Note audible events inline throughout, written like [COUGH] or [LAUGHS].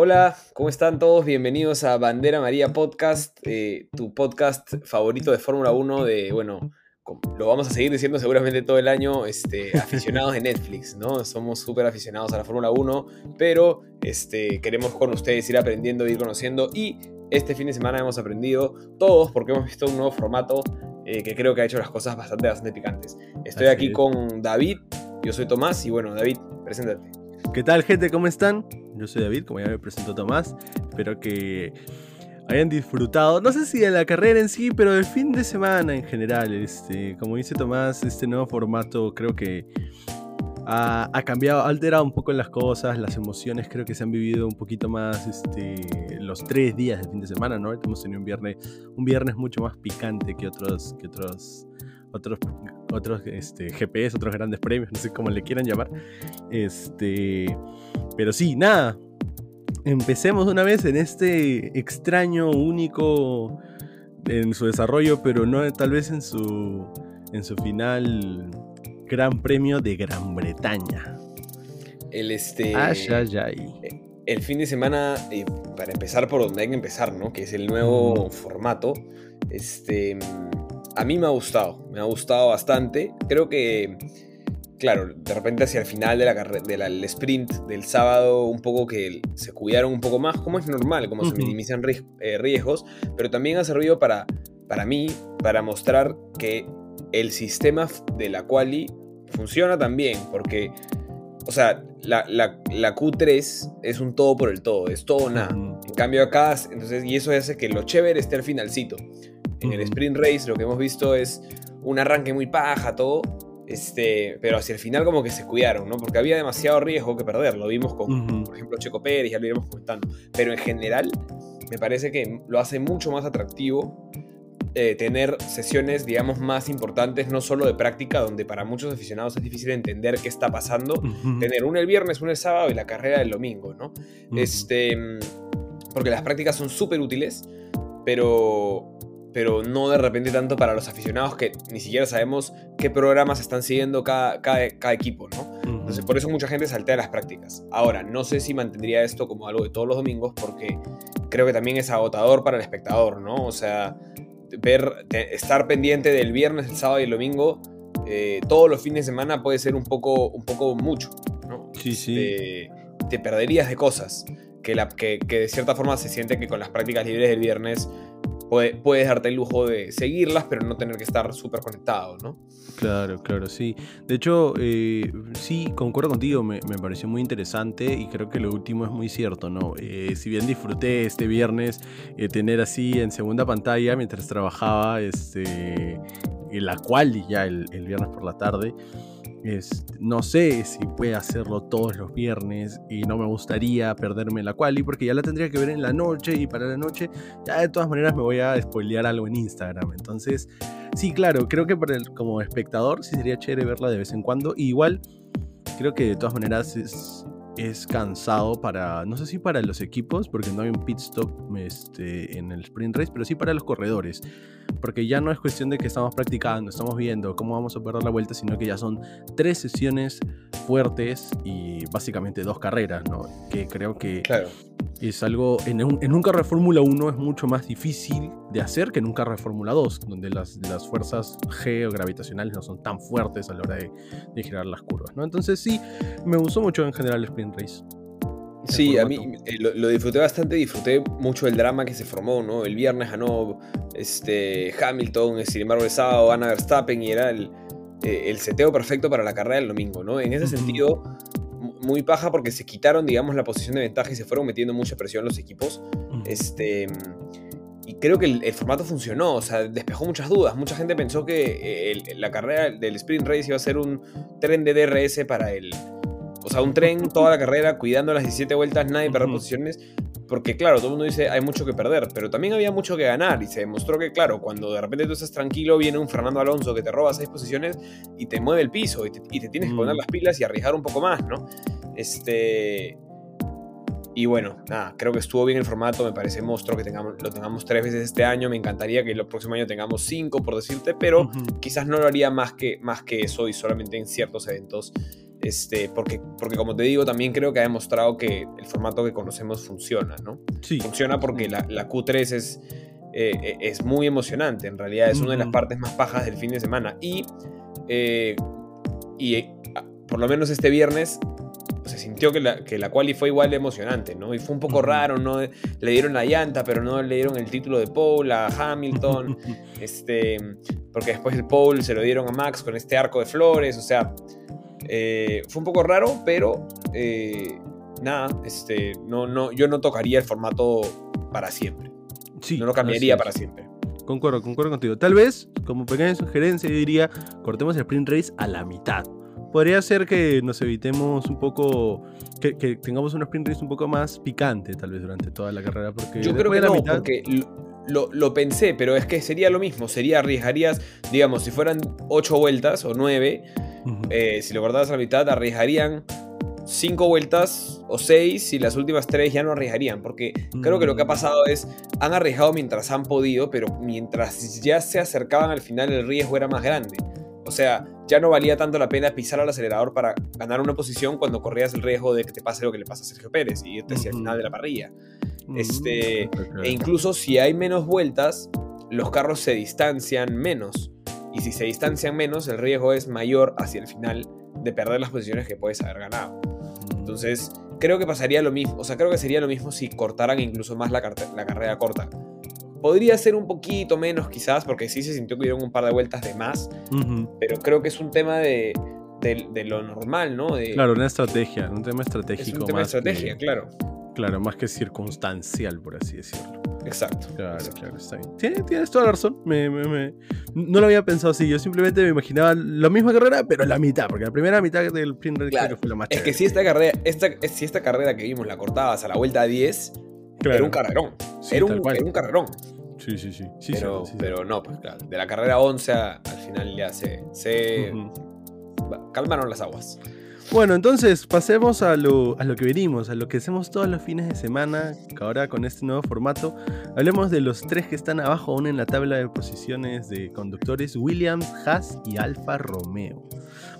Hola, ¿cómo están todos? Bienvenidos a Bandera María Podcast, eh, tu podcast favorito de Fórmula 1 de, bueno, lo vamos a seguir diciendo seguramente todo el año, este, [LAUGHS] aficionados de Netflix, ¿no? Somos súper aficionados a la Fórmula 1, pero este, queremos con ustedes ir aprendiendo, ir conociendo y este fin de semana hemos aprendido todos porque hemos visto un nuevo formato eh, que creo que ha hecho las cosas bastante, bastante picantes. Estoy aquí con David, yo soy Tomás y bueno, David, preséntate. ¿Qué tal gente? ¿Cómo están? Yo soy David, como ya me presentó Tomás. Espero que hayan disfrutado, no sé si de la carrera en sí, pero del fin de semana en general. Este, como dice Tomás, este nuevo formato creo que ha, cambiado, ha alterado un poco las cosas, las emociones creo que se han vivido un poquito más este, los tres días del fin de semana, ¿no? Hemos tenido un viernes, un viernes mucho más picante que otros, que otros, otros, otros este, GPS, otros grandes premios, [LAUGHS] no sé cómo le quieran llamar. Este, pero sí, nada, empecemos una vez en este extraño, único en su desarrollo, pero no tal vez en su, en su final Gran Premio de Gran Bretaña. El este. Ay, ay, ay. El fin de semana, eh, para empezar por donde hay que empezar, ¿no? Que es el nuevo formato. Este. A mí me ha gustado. Me ha gustado bastante. Creo que claro, de repente hacia el final de la del sprint del sábado, un poco que se cuidaron un poco más, como es normal, como se minimizan eh, riesgos, pero también ha servido para, para mí, para mostrar que el sistema de la quali funciona también, porque, o sea, la, Q3 es un todo por el todo, es todo o nada. En cambio acá, entonces, y eso hace que lo chévere esté al finalcito. En el sprint race lo que hemos visto es un arranque muy paja, todo, este, pero hacia el final como que se cuidaron, ¿no? Porque había demasiado riesgo que perder. Lo vimos con, por ejemplo, Checo Pérez, ya lo iremos comentando. Pero en general, me parece que lo hace mucho más atractivo eh, tener sesiones, digamos, más importantes, no solo de práctica, donde para muchos aficionados es difícil entender qué está pasando. Tener una el viernes, una el sábado y la carrera del domingo, ¿no? Este, porque las prácticas son súper útiles, pero pero no de repente tanto para los aficionados que ni siquiera sabemos qué programas están siguiendo cada, cada, equipo, ¿no? Entonces, por eso mucha gente saltea las prácticas. Ahora, no sé si mantendría esto como algo de todos los domingos, porque creo que también es agotador para el espectador, ¿no? O sea, ver, estar pendiente del viernes, el sábado y el domingo eh, todos los fines de semana puede ser un poco, un poco mucho, ¿no? Sí, sí. Te, te perderías de cosas. Que, la, que, que, de cierta forma se siente que con las prácticas libres del viernes puedes darte el lujo de seguirlas, pero no tener que estar súper conectado, ¿no? Claro, claro, sí. De hecho, eh, sí, concuerdo contigo, me, pareció muy interesante y creo que lo último es muy cierto, ¿no? Eh, si bien disfruté este viernes eh, tener así en segunda pantalla mientras trabajaba, este, la cual ya el, el viernes por la tarde, no sé si puede hacerlo todos los viernes y no me gustaría perderme la quali porque ya la tendría que ver en la noche y para la noche ya de todas maneras me voy a spoilear algo en Instagram. Entonces, sí, claro, creo que para el, como espectador sí sería chévere verla de vez en cuando. igual creo que de todas maneras es, es cansado para, no sé si para los equipos, porque no hay un pit stop este, en el sprint race, pero sí para los corredores. Porque ya no es cuestión de que estamos practicando, estamos viendo cómo vamos a perder la vuelta, sino que ya son tres sesiones fuertes y básicamente dos carreras, ¿no? Que creo que claro es algo, en un, en un carro de Fórmula 1 es mucho más difícil de hacer que en un carro de Fórmula 2, donde las, las fuerzas geogravitacionales no son tan fuertes a la hora de, de, girar las curvas, ¿no? Entonces sí, me gustó mucho en general el Sprint Race. Sí, a mí eh, lo, disfruté bastante, disfruté mucho el drama que se formó, ¿no? El viernes ganó este, Hamilton, sin embargo el sábado gana Verstappen y era el, eh, el seteo perfecto para la carrera del domingo, ¿no? En ese sentido muy paja porque se quitaron, digamos, la posición de ventaja y se fueron metiendo mucha presión los equipos. Este, y creo que el, formato funcionó, o sea, despejó muchas dudas. Mucha gente pensó que eh, la carrera del sprint race iba a ser un tren de DRS para el... O sea, un tren [LAUGHS] toda la carrera, cuidando las 17 vueltas, nadie perder posiciones. Porque claro, todo el mundo dice hay mucho que perder, pero también había mucho que ganar y se demostró que claro, cuando de repente tú estás tranquilo, viene un Fernando Alonso que te roba seis posiciones y te mueve el piso y te, tienes que poner las pilas y arriesgar un poco más, ¿no? Este... Y bueno, nada, creo que estuvo bien el formato, me parece monstruo que tengamos, lo tengamos tres veces este año, me encantaría que el próximo año tengamos cinco, por decirte, pero quizás no lo haría más que, más que eso y solamente en ciertos eventos Este, porque, porque como te digo, también creo que ha demostrado que el formato que conocemos funciona, ¿no? Sí. Funciona porque la, la Q3 es, eh, es muy emocionante, en realidad es una de las partes más pajas del fin de semana. Y, eh, y eh, por lo menos este viernes se sintió que la, que la quali fue igual de emocionante, ¿no? Y fue un poco raro, ¿no? Le dieron la llanta, pero no le dieron el título de Paul a Hamilton, [LAUGHS] este, porque después el Paul se lo dieron a Max con este arco de flores, o sea, eh, fue un poco raro, pero eh, nada, este, no, no, yo no tocaría el formato para siempre, Sí, no lo cambiaría para siempre. Concuerdo, concuerdo contigo. Tal vez, como pequeña sugerencia, yo diría, cortemos el sprint race a la mitad. Podría ser que nos evitemos un poco, que, que tengamos un sprint race un poco más picante, tal vez, durante toda la carrera. Porque Yo creo que la no, mitad, porque lo, lo- lo pensé, pero es que sería lo mismo, sería arriesgarías, digamos, si fueran 8 vueltas o 9, Eh, si lo cortabas a la mitad, arriesgarían 5 vueltas o 6 y las últimas 3 ya no arriesgarían, porque creo que lo que ha Mm. pasado es, han arriesgado mientras han podido, pero mientras ya se acercaban al final el riesgo era más grande. O sea, ya no valía tanto la pena pisar al acelerador para ganar una posición cuando corrías el riesgo de que te pase lo que le pasa a Sergio Pérez y irte hacia el Ujú. final de la parrilla. Mm, este. E incluso si hay menos vueltas, los carros se distancian menos. Y si se distancian menos, el riesgo es mayor hacia el final de perder las posiciones que puedes haber ganado. Entonces, creo que pasaría lo mismo. O sea, creo que sería lo mismo si cortaran incluso más la, carrera corta. Podría ser un poquito menos quizás, porque sí se sintió que hubieron un par de vueltas de más, pero creo que es un tema de, de- de lo normal, ¿no? De, Claro, una estrategia, un tema es estratégico un tema de más estrategia, que- claro. claro, más que circunstancial, por así decirlo. Exacto. Claro, exacto. claro, está bien. Tienes, tienes toda la razón. Me, me- me- No lo había pensado así. Yo simplemente me imaginaba la misma carrera, pero la mitad. Porque la primera mitad del sprint Claro. creo que fue la más Es que si esta carrera, esta, si esta carrera que vimos la cortabas a la vuelta 10, Claro. era un carrerón. Sí, era, un, cual. era un carrerón. Sí, sí, sí. sí pero, sí, pero no, pues claro. De la carrera 11 a- al final ya se, se calmaron las aguas. Bueno, entonces pasemos a lo, que venimos, a lo que hacemos todos los fines de semana, que ahora con este nuevo formato. Hablemos de los tres que están abajo aún en la tabla de posiciones de conductores, Williams, Haas y Alfa Romeo.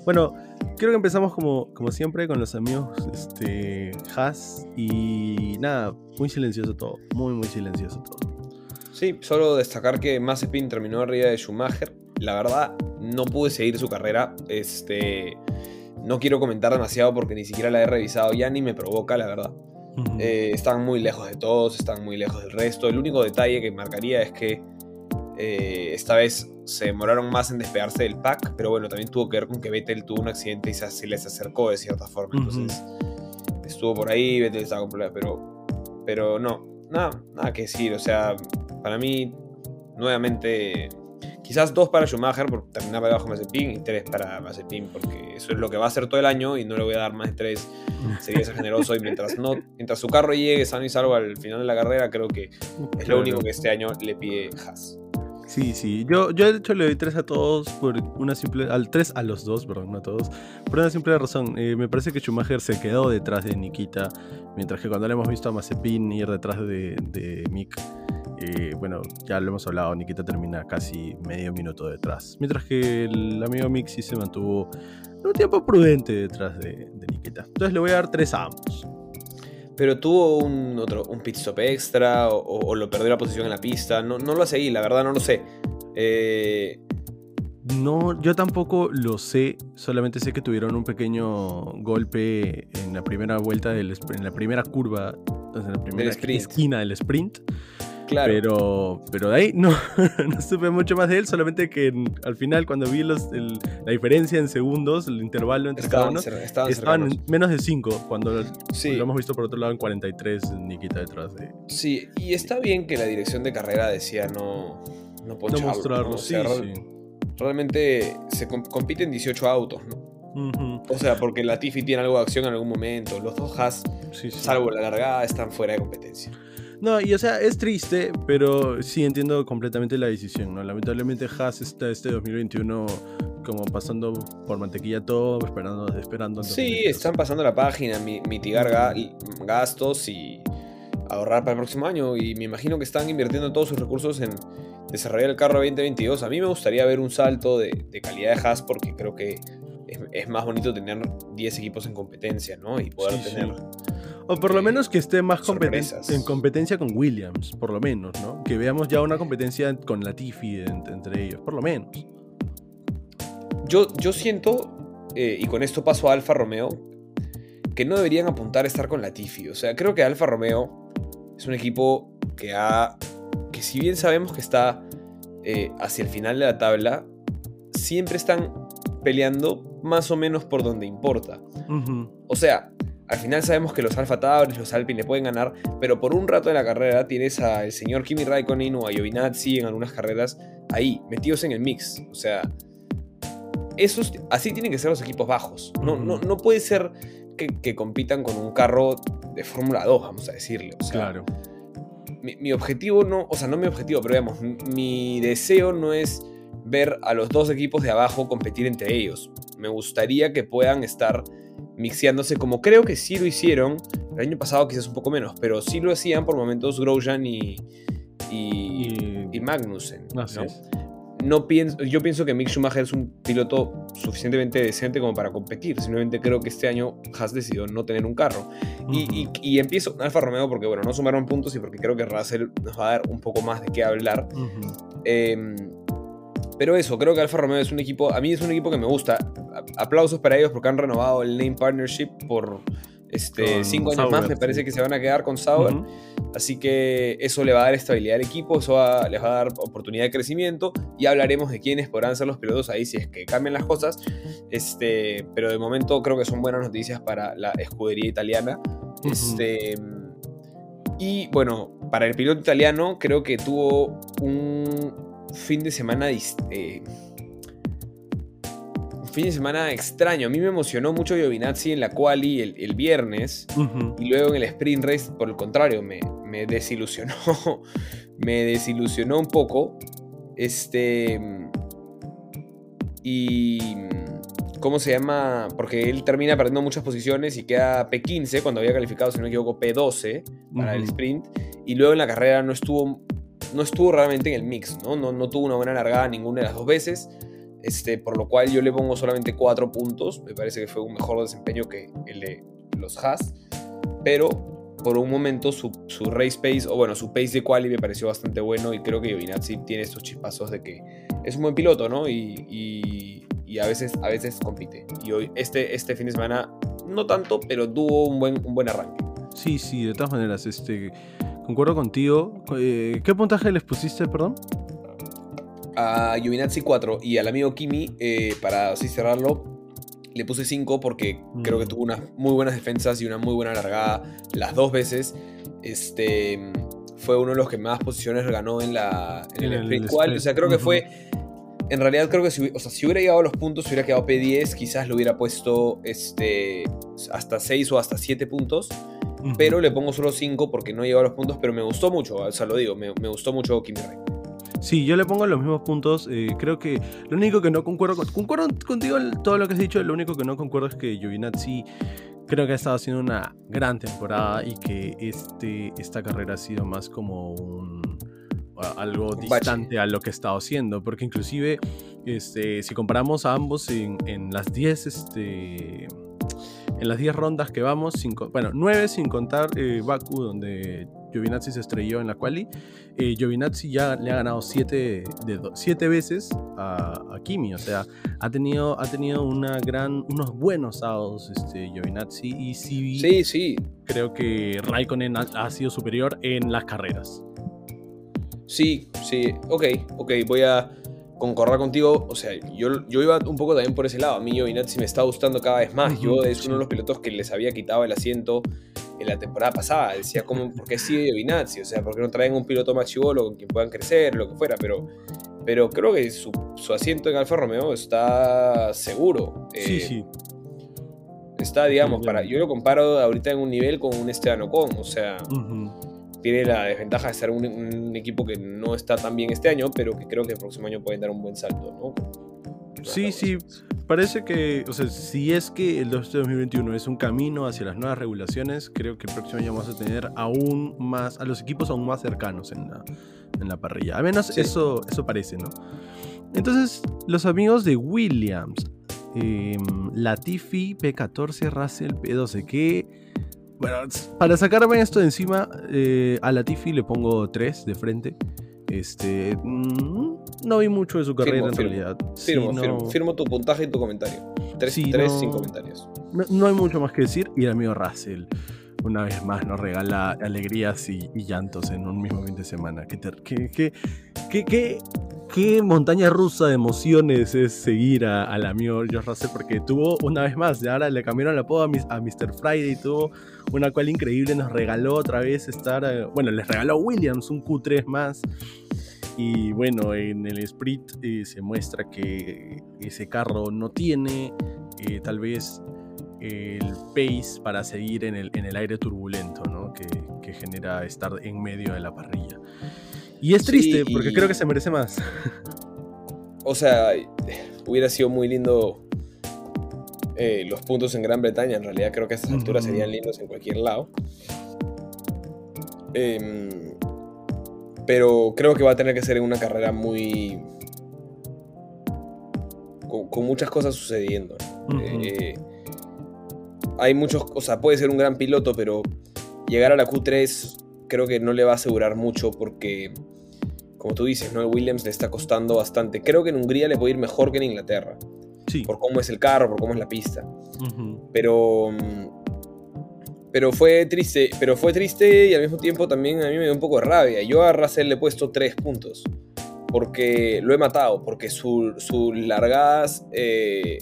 Bueno, creo que empezamos como, como siempre con los amigos este, Haas y nada, muy silencioso todo, muy muy silencioso todo. Sí, solo destacar que Mazepin terminó arriba de Schumacher. La verdad, no pude seguir su carrera. Este, no quiero comentar demasiado porque ni siquiera la he revisado ya ni me provoca, la verdad. Eh, están muy lejos de todos, están muy lejos del resto. El único detalle que marcaría es que eh, esta vez se demoraron más en despegarse del pack, pero bueno, también tuvo que ver con que Vettel tuvo un accidente y se, les acercó de cierta forma. Entonces estuvo por ahí, Vettel estaba con problemas, pero, pero no, nada, nada que decir. O sea, para mí, nuevamente, quizás dos para Schumacher por terminar debajo de Mazepin y tres para Mazepin porque eso es lo que va a hacer todo el año y no le voy a dar más de tres [LAUGHS] sería ser generoso y mientras no mientras su carro llegue sano y salvo al final de la carrera creo que es lo único que este año le pide Haas Sí, sí. Yo, yo de hecho le doy 3 a todos por una simple. Al 3 a los dos, perdón, no a todos. Por una simple razón. Eh, me parece que Schumacher se quedó detrás de Nikita. Mientras que cuando le hemos visto a Mazepin ir detrás de, de Mick. Eh, bueno, ya lo hemos hablado, Nikita termina casi medio minuto detrás. Mientras que el amigo sí se mantuvo un tiempo prudente detrás de, de Nikita. Entonces le voy a dar 3 a ambos. pero tuvo un otro un pit stop extra o, o- o lo perdió la posición en la pista no, no lo seguí la verdad no lo sé Eh, No, yo tampoco lo sé, solamente sé que tuvieron un pequeño golpe en la primera vuelta, del, en la primera curva, en la primera esquina del sprint, claro pero, pero de ahí no, [LAUGHS] no supe mucho más de él, solamente que al final cuando vi los, el- la diferencia en segundos, el intervalo entre cada uno, estaban estaban cercanos. en menos de 5, cuando Sí. lo hemos visto por otro lado en 43, Nikita detrás de... Sí, y está bien que la dirección de carrera decía no, no No poncharlo, mostrarlo, ¿no? O sí, sea, real- sí. Realmente se com- compiten 18 autos, ¿no? O sea, porque la Tiffy tiene algo de acción en algún momento. Los dos Haas, sí, sí. salvo la largada, están fuera de competencia. No, y o sea, es triste, pero sí entiendo completamente la decisión, ¿no? Lamentablemente Haas está este 2021 como pasando por mantequilla todo, esperando, esperando. Sí, 2022. están pasando la página, mi- mitigar ga- gastos y ahorrar para el próximo año. Y me imagino que están invirtiendo todos sus recursos en desarrollar el carro 2022. A mí me gustaría ver un salto de, de calidad de Haas porque creo que es, más bonito tener 10 equipos en competencia, ¿no? Y poder tener... O por lo menos que esté más en competencia con Williams, por lo menos, ¿no? Que veamos ya una competencia con Latifi entre ellos, por lo menos. Yo, yo siento, eh, y con esto paso a Alfa Romeo, que no deberían apuntar a estar con Latifi. O sea, creo que Alfa Romeo es un equipo que ha. que si bien sabemos que está eh, hacia el final de la tabla, siempre están peleando más o menos por donde importa. O sea, al final sabemos que los Alfa Tauri, los Alpine pueden ganar, pero por un rato de la carrera tienes al señor Kimi Raikkonen o a Giovinazzi en algunas carreras ahí, metidos en el mix. O sea, esos, así tienen que ser los equipos bajos. No, no, no puede ser que, compitan con un carro de Fórmula 2, vamos a decirle. claro. Mi, mi, objetivo no, o sea, no mi objetivo, pero digamos, mi deseo no es ver a los dos equipos de abajo competir entre ellos. Me gustaría que puedan estar mixeándose como creo que sí lo hicieron. El año pasado quizás un poco menos, pero sí lo hacían por momentos Grosjean y, y, Magnussen. ¿no? pienso, yo pienso que Mick Schumacher es un piloto suficientemente decente como para competir. Simplemente creo que este año Haas decidió no tener un carro. y, empiezo con Alfa Romeo porque, bueno, no sumaron puntos y porque creo que Russell nos va a dar un poco más de qué hablar. Pero eso, creo que Alfa Romeo es un equipo, a mí es un equipo que me gusta. Aplausos para ellos porque han renovado el name partnership por este, cinco años más, me parece que se van a quedar con Sauber. Así que eso le va a dar estabilidad al equipo, eso les va a dar oportunidad de crecimiento y hablaremos de quiénes podrán ser los pilotos ahí si es que cambian las cosas. Este, pero de momento creo que son buenas noticias para la escudería italiana. Este, y bueno, para el piloto italiano creo que tuvo un fin de semana. Eh, un fin de semana extraño. A mí me emocionó mucho Giovinazzi en la quali el, el viernes. Y luego en el sprint race, por el contrario, me, me desilusionó. [LAUGHS] me desilusionó un poco. Este. Y. ¿Cómo se llama? Porque él termina perdiendo muchas posiciones y queda P15 cuando había calificado, si no me equivoco, P12 para el sprint. Y luego en la carrera no estuvo no estuvo realmente en el mix, ¿no? No, tuvo una buena largada ninguna de las dos veces, este, por lo cual yo le pongo solamente cuatro puntos, me parece que fue un mejor desempeño que el de los Haas, pero por un momento su, race pace, o bueno, su pace de quali me pareció bastante bueno y creo que Giovinazzi tiene estos chispazos de que es un buen piloto, ¿no? Y, a, veces, a veces compite. Y hoy, este, este fin de semana, no tanto, pero tuvo un buen, un buen arranque. Sí, sí, de todas maneras, este concuerdo contigo. Eh, ¿Qué puntaje les pusiste, perdón? A Giovinazzi 4 y al amigo Kimi, eh, para así cerrarlo, le puse 5 porque creo que mm. tuvo unas muy buenas defensas y una muy buena largada las dos veces. Este fue uno de los que más posiciones ganó en, la, en, el, sprint O sea, creo que fue. En realidad, creo que si, o sea, si hubiera llegado a los puntos, si hubiera quedado P10, quizás lo hubiera puesto este, hasta 6 o hasta 7 puntos pero le pongo solo 5 porque no llegó a los puntos, pero me gustó mucho, o sea, lo digo, me, gustó mucho Kimi Ray. Sí, yo le pongo los mismos puntos. Eh, creo que lo único que no concuerdo, con, concuerdo contigo todo lo que has dicho, lo único que no concuerdo es que Giovinazzi creo que ha estado haciendo una gran temporada y que este, esta carrera ha sido más como un algo distante a lo que ha estado haciendo, porque inclusive este, si comparamos a ambos en, en las 10 este, en las 10 rondas que vamos, bueno, 9 sin contar eh, Baku, donde Giovinazzi se estrelló en la quali, eh, Giovinazzi ya le ha ganado 7 siete veces a, Kimi, o sea, ha tenido, ha tenido una gran, unos buenos sábados este, Giovinazzi y sí, sí, sí. creo que Raikkonen ha, sido superior en las carreras. Sí, sí, ok, ok, voy a concordar contigo, o sea, yo, yo iba un poco también por ese lado. A mí Giovinazzi me está gustando cada vez más. Yo es uno de los pilotos que les había quitado el asiento en la temporada pasada. Decía, ¿cómo, ¿por qué sigue Giovinazzi? O sea, ¿por qué no traen un piloto más chivolo con quien puedan crecer, lo que fuera? Pero, pero creo que su, asiento en Alfa Romeo está seguro. sí, eh, sí. Está, digamos, para, yo lo comparo ahorita en un nivel con un Esteban Ocon, o sea tiene la desventaja de ser un, equipo que no está tan bien este año, pero que creo que el próximo año pueden dar un buen salto, ¿no? Sí, sí, parece que, o sea, si es que el 2021 es un camino hacia las nuevas regulaciones, creo que el próximo año vamos a tener aún más, a los equipos aún más cercanos en la, en la parrilla. Al menos eso, eso parece, ¿no? Entonces, los amigos de Williams. em, Latifi, P14, Russell, P12. Que, bueno, para sacarme esto de encima, eh, a Latifi le pongo 3 de frente. Este, mm, no vi mucho de su carrera en realidad. Firmo, firmo, tu puntaje y tu comentario. 3 sí, tres sin comentarios. No, hay mucho más que decir. Y el amigo Russell, una vez más, nos regala alegrías y, llantos en un mismo fin de semana. ¿Qué, qué, qué, qué, qué montaña rusa de emociones es seguir al amigo George Russell porque tuvo una vez más, ahora le cambiaron la apodo a, Mr. Friday, tuvo una cual increíble, nos regaló otra vez estar, eh, bueno, les regaló a Williams un Q3 más. Y bueno, en el sprint eh, se muestra que ese carro no tiene eh, tal vez el pace para seguir en el, en el aire turbulento ¿no? que, que genera estar en medio de la parrilla. Y es triste, porque creo que se merece más. O sea, hubiera sido muy lindo eh, los puntos en Gran Bretaña. En realidad creo que a estas alturas serían lindos en cualquier lado. Em, pero creo que va a tener que ser en una carrera muy... Con, muchas cosas sucediendo. Eh, hay muchos... O sea, puede ser un gran piloto, pero llegar a la Q3 creo que no le va a asegurar mucho porque, como tú dices, ¿no? el Williams le está costando bastante. Creo que en Hungría le puede ir mejor que en Inglaterra. Sí. Por cómo es el carro, por cómo es la pista. Pero. Pero fue triste. Pero fue triste y al mismo tiempo también a mí me dio un poco de rabia. Yo a Russell le he puesto tres puntos. Porque lo he matado. Porque sus largadas eh,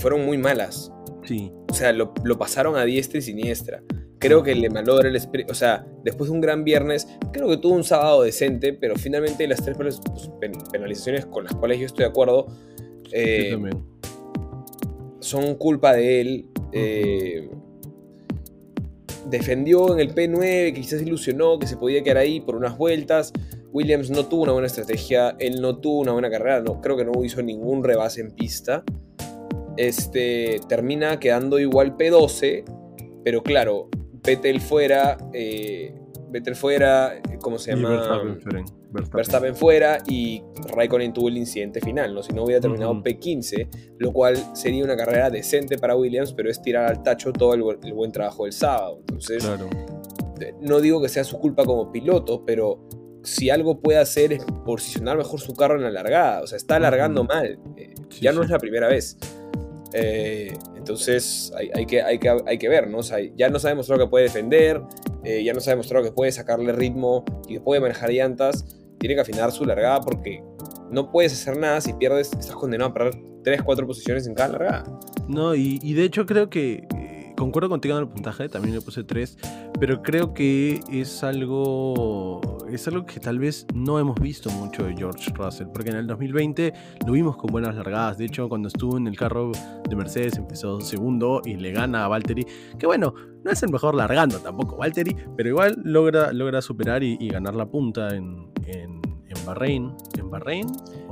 fueron muy malas. Sí. O sea, lo, lo pasaron a diestra y siniestra. Creo que le malogra el espíritu. O sea, después de un gran viernes, creo que tuvo un sábado decente, pero finalmente las tres pues, penalizaciones con las cuales yo estoy de acuerdo eh, son culpa de él. Eh, defendió en el P9, quizás ilusionó que se podía quedar ahí por unas vueltas. Williams no tuvo una buena estrategia, él no tuvo una buena carrera, no, creo que no hizo ningún rebase en pista. Este, termina quedando igual P12, pero claro, Vettel fuera, eh, Vettel fuera, ¿cómo se llama? Verstappen, fuera y Raikkonen tuvo el incidente final, ¿no? Si no hubiera terminado P15, lo cual sería una carrera decente para Williams, pero es tirar al tacho todo el, buen trabajo del sábado. Entonces, eh, no digo que sea su culpa como piloto, pero si algo puede hacer es posicionar mejor su carro en la largada. O sea, está alargando mal. Eh, ya no es la primera vez. Eh, entonces hay, que, hay, que, hay que ver, ¿no? ya nos ha demostrado que puede defender, eh, ya nos ha demostrado que puede sacarle ritmo y que puede manejar llantas. Tiene que afinar su largada porque no puedes hacer nada si pierdes, estás condenado a perder 3, 4 posiciones en cada largada. No, y de hecho creo que concuerdo contigo en el puntaje, también le puse 3, pero creo que es algo, es algo que tal vez no hemos visto mucho de George Russell, porque en el 2020 lo vimos con buenas largadas, de hecho cuando estuvo en el carro de Mercedes empezó segundo y le gana a Valtteri, que bueno, no es el mejor largando tampoco Valtteri, pero igual logra, logra superar y, ganar la punta en, en en Bahrein, en Bahrein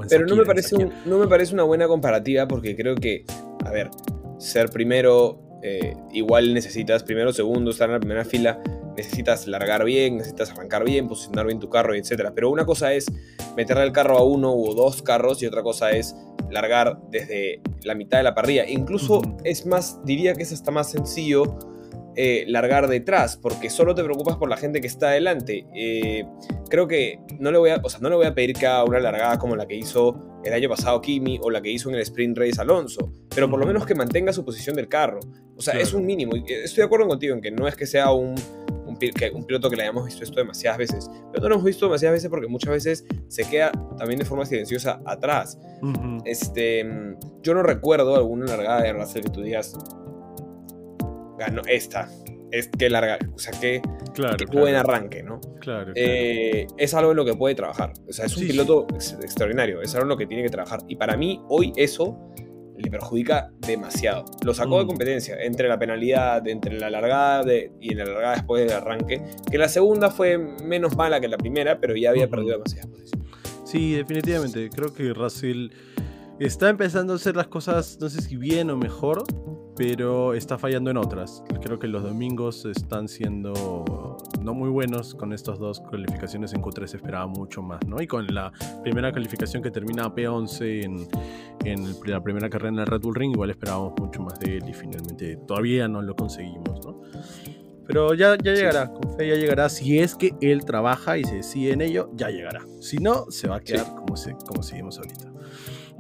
Pero no me parece no me parece una buena comparativa porque creo que, a ver, ser primero eh, igual necesitas primero, segundo, estar en la primera fila, necesitas largar bien, necesitas arrancar bien, posicionar bien tu carro, etc. Pero una cosa es meterle el carro a uno o dos carros y otra cosa es largar desde la mitad de la parrilla. Incluso es más, diría que es hasta más sencillo eh, largar detrás, porque solo te preocupas por la gente que está adelante. Eh, creo que no le, voy a, o sea, no le voy a pedir que haga una largada como la que hizo el año pasado Kimi o la que hizo en el sprint race Alonso, pero por lo menos que mantenga su posición del carro. O sea, es un mínimo. Estoy de acuerdo contigo en que no es que sea un, un, piloto que le hayamos visto esto demasiadas veces, pero no lo hemos visto demasiadas veces porque muchas veces se queda también de forma silenciosa atrás. este, yo no recuerdo alguna largada de Russell que tú digas, ganó esta. Es que larga, o sea, que, claro, buen arranque, ¿no? Claro, eh, es algo en lo que puede trabajar. O sea, es un piloto extraordinario, es algo en lo que tiene que trabajar. Y para mí, hoy eso le perjudica demasiado. Lo sacó de mm. competencia entre la penalidad, entre la largada y en la largada después del arranque. Que la segunda fue menos mala que la primera, pero ya había perdido demasiadas posiciones. Sí, definitivamente. Creo que Russell está empezando a hacer las cosas, no sé si bien o mejor, pero está fallando en otras. Creo que los domingos están siendo no muy buenos con estas dos calificaciones en Q3 esperaba mucho más, ¿no? Y con la primera calificación que termina P11 en, en la primera carrera en el Red Bull Ring, igual esperábamos mucho más de él y finalmente todavía no lo conseguimos, ¿no? Pero ya, ya llegará, con fe ya llegará. Si es que él trabaja y se decide en ello, ya llegará. Si no, se va a quedar como, se, como seguimos ahorita.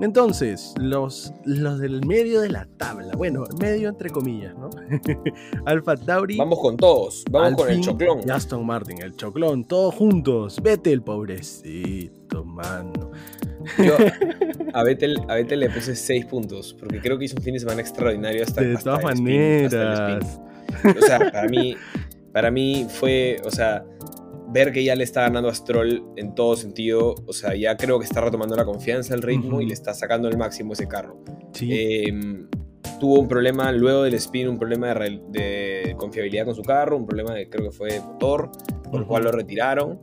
Entonces, los, los del medio de la tabla, bueno, medio entre comillas, ¿no? [LAUGHS] Alfa Tauri. Vamos con todos, vamos con el choclón. Y Aston Martin, el choclón, todos juntos. Vete el pobrecito, mano. Yo [LAUGHS] a Vettel, a le puse 6 puntos, porque creo que hizo un fin de semana extraordinario hasta De todas maneras. o sea, para mí, para mí fue, o sea, ver que ya le está ganando a Stroll en todo sentido, o sea, ya creo que está retomando la confianza, el ritmo y le está sacando el máximo ese carro. Em, tuvo un problema luego del spin, un problema de, confiabilidad con su carro, un problema de creo que fue de motor, con lo cual lo retiraron.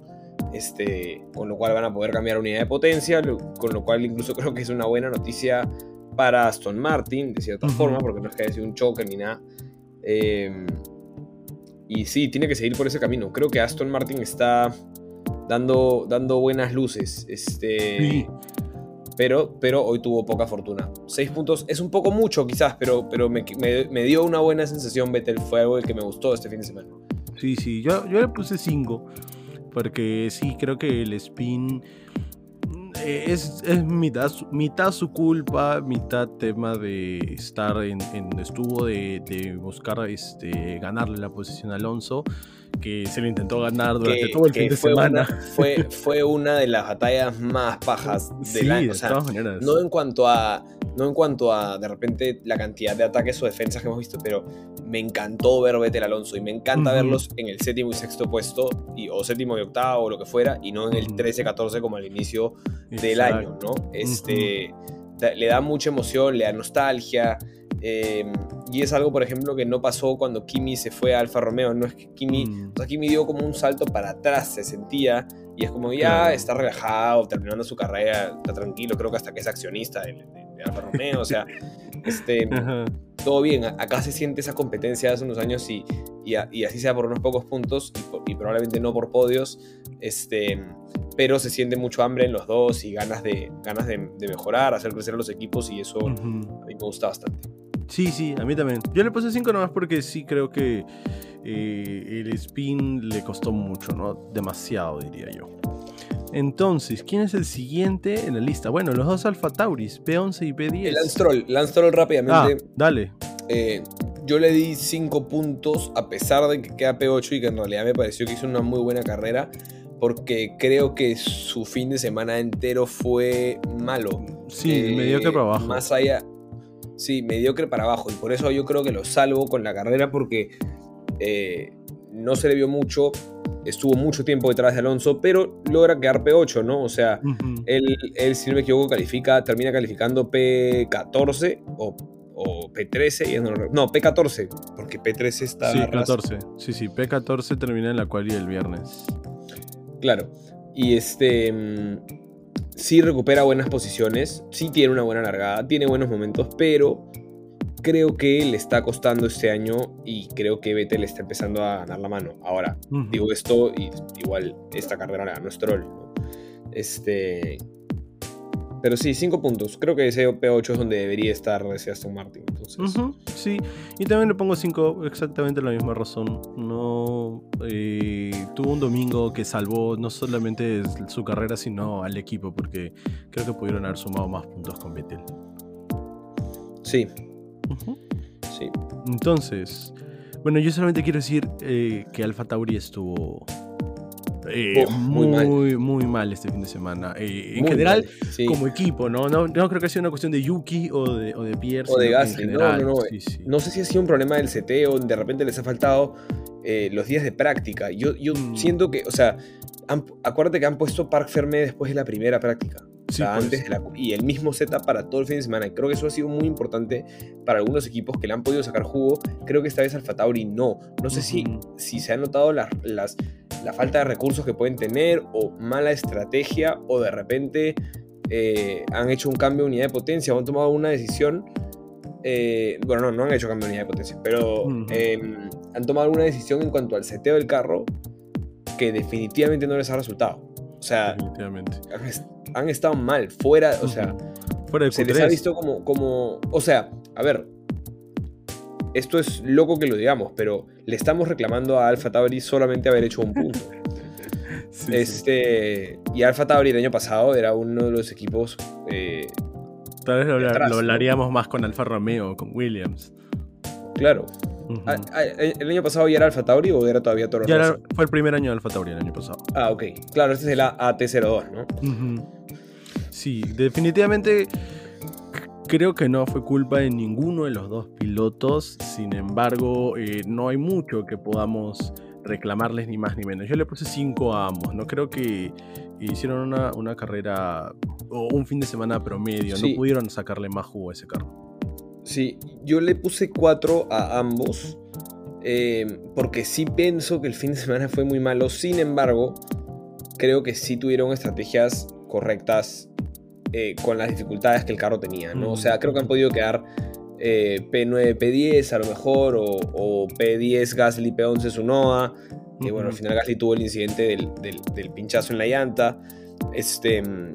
Este, con lo cual van a poder cambiar unidad de potencia, con lo cual incluso [LAUGHS] creo que es una buena noticia para Aston Martin, de cierta forma, porque no es que haya sido un choque ni nada. Eh, y sí, tiene que seguir por ese camino. Creo que Aston Martin está dando, dando buenas luces. Este, pero, pero hoy tuvo poca fortuna. Seis puntos es un poco mucho quizás, pero, pero me, dio una buena sensación Vettel. Fue algo que me gustó este fin de semana. Sí, sí, yo, yo le puse cinco. Porque sí, creo que el spin es, es mitad, mitad, su culpa, mitad tema de estar en, en estuvo de, de, buscar este, ganarle la posición a Alonso, que se lo intentó ganar durante todo el fin de semana. fue, [LAUGHS] fue una de las batallas más pajas del año. no en cuanto a no en cuanto a de repente la cantidad de ataques o defensas que hemos visto, pero me encantó ver Vettel Alonso y me encanta verlos en el séptimo y sexto puesto, y, o séptimo y octavo o lo que fuera, y no en el 13-14 como al inicio del año, ¿no? Este, Le da mucha emoción, le da nostalgia. Em, y es algo, por ejemplo, que no pasó cuando Kimi se fue a Alfa Romeo. No es que Kimi, mm. o sea, Kimi dio como un salto para atrás, se sentía, y es como ya está relajado, terminando su carrera, está tranquilo, creo que hasta que es accionista de, Alfa Romeo, o sea, [LAUGHS] este, todo bien. Acá se siente esa competencia de hace unos años y, y, así sea por unos pocos puntos y, probablemente no por podios, este, pero se siente mucho hambre en los dos y ganas de, ganas de, mejorar, hacer crecer a los equipos y eso a mí me gusta bastante. Sí, sí, a mí también. Yo le puse 5 nomás porque sí creo que eh, el spin le costó mucho, ¿no? Demasiado, diría yo. Entonces, ¿quién es el siguiente en la lista? Bueno, los dos Alfa Tauris, P11 y P10. Lance Stroll, Lance Stroll rápidamente. Ah, dale. Eh, yo le di 5 puntos a pesar de que queda P8 y que en realidad me pareció que hizo una muy buena carrera porque creo que su fin de semana entero fue malo. Sí, eh, mediocre para abajo. Más allá, sí, mediocre para abajo. Y por eso yo creo que lo salvo con la carrera porque eh, no se le vio mucho estuvo mucho tiempo detrás de Alonso, pero logra quedar P8, ¿no? O sea, él, si no me equivoco, califica, termina calificando P14 o, P13, no, P14, porque P13 está... Sí, 14, sí, sí, P14 termina en la cual y el viernes. Claro, y este... Sí recupera buenas posiciones, sí tiene una buena largada, tiene buenos momentos, pero creo que le está costando este año y creo que Vettel está empezando a ganar la mano. Ahora, digo esto y igual esta carrera la ganó Stroll. Este, pero sí, 5 puntos. Creo que ese P8 es donde debería estar ese Aston Martin. sí, y también le pongo 5, exactamente la misma razón. No eh, tuvo un domingo que salvó no solamente su carrera, sino al equipo, porque creo que pudieron haber sumado más puntos con Vettel. Sí, Sí. Entonces, bueno, yo solamente quiero decir eh, que Alfa Tauri estuvo eh, muy, muy mal. este fin de semana. Eh, en general, como equipo, ¿no? ¿no? No creo que sea una cuestión de Yuki o de, o de Pierce. O de Gasly, no, no, no. No sé si ha sido un problema del CT o de repente les ha faltado los días de práctica. Yo, yo mm. siento que, o sea, acuérdate que han puesto Park Ferme después de la primera práctica. Pues. antes y el mismo setup para todo el fin de semana. Y creo que eso ha sido muy importante para algunos equipos que le han podido sacar jugo. Creo que esta vez Alfa Tauri no. No sé si, si se ha notado las, las, la falta de recursos que pueden tener o mala estrategia o de repente eh, han hecho un cambio de unidad de potencia o han tomado una decisión. Eh, bueno, no, no han hecho cambio de unidad de potencia, pero em, han tomado alguna decisión en cuanto al seteo del carro que definitivamente no les ha resultado. O sea, Definitivamente. han, est- han estado mal, fuera, o sea, Fuera del se les ha Q3. visto como, como, o sea, a ver, esto es loco que lo digamos, pero le estamos reclamando a Alfa Tauri solamente haber hecho un punto. [LAUGHS] Sí, sí. este, y Alfa Tauri el año pasado era uno de los equipos, eh, Tal vez lo, hablaríamos más con Alfa Romeo, con Williams. claro. Ah, ah, ¿El año pasado ya era Alfa Tauri o era todavía Toro Ya era- fue el primer año de Alfa Tauri el año pasado. Ah, ok. Claro, este es el AT02, ¿no? Sí, definitivamente creo que no fue culpa de ninguno de los dos pilotos. Sin embargo, eh, no hay mucho que podamos reclamarles ni más ni menos. Yo le puse 5 a ambos. No creo que hicieron una, una carrera o un fin de semana promedio. Sí. No pudieron sacarle más jugo a ese carro. Sí, yo le puse 4 a ambos. eh, porque sí pienso que el fin de semana fue muy malo. Sin embargo, creo que sí tuvieron estrategias correctas eh, con las dificultades que el carro tenía, ¿no? O sea, creo que han podido quedar eh, P9, P10 a lo mejor, o, o P10 Gasly, P11 Sunoa. Que bueno, al final Gasly tuvo el incidente del, del- del pinchazo en la llanta. Este, mm,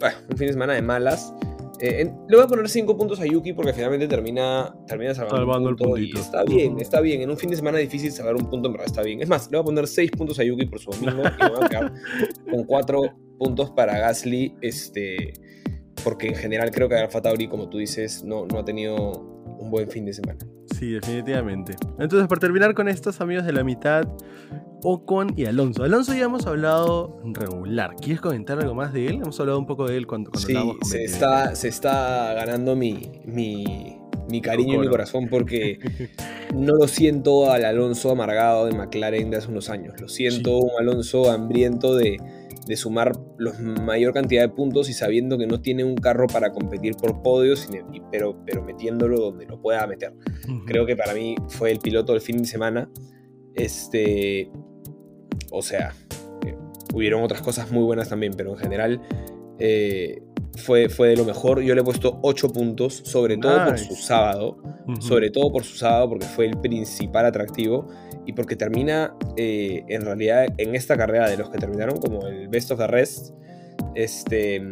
bueno, un fin de semana de malas. Eh, en- le voy a poner 5 puntos a Yuki porque finalmente termina, termina salvando, Salvando el un punto y puntito. está bien, está bien. En un fin de semana difícil salvar un punto en verdad está bien. Es más, le voy a poner 6 puntos a Yuki por su domingo y me voy a quedar [LAUGHS] con 4 puntos para Gasly. Este, porque en general creo que Alfa Tauri, como tú dices, no, no ha tenido un buen fin de semana. Sí, definitivamente. Entonces, para terminar con estos amigos de la mitad, Ocon y Alonso. Alonso ya hemos hablado regular. ¿Quieres comentar algo más de él? Hemos hablado un poco de él cuando, cuando Sí, con se está, se está ganando mi, mi, mi cariño y mi corazón porque no lo siento al Alonso amargado de McLaren de hace unos años. Lo siento un Alonso hambriento de, de sumar la mayor cantidad de puntos y sabiendo que no tiene un carro para competir por podios, pero, pero metiéndolo donde lo pueda meter. Creo que para mí fue el piloto del fin de semana. Este. O sea, eh, hubieron otras cosas muy buenas también, pero en general eh, fue, fue de lo mejor. Yo le he puesto 8 puntos, sobre todo por su sábado. Sobre todo por su sábado, porque fue el principal atractivo. Y porque termina, eh, en realidad, en esta carrera de los que terminaron como el best of the rest. Este.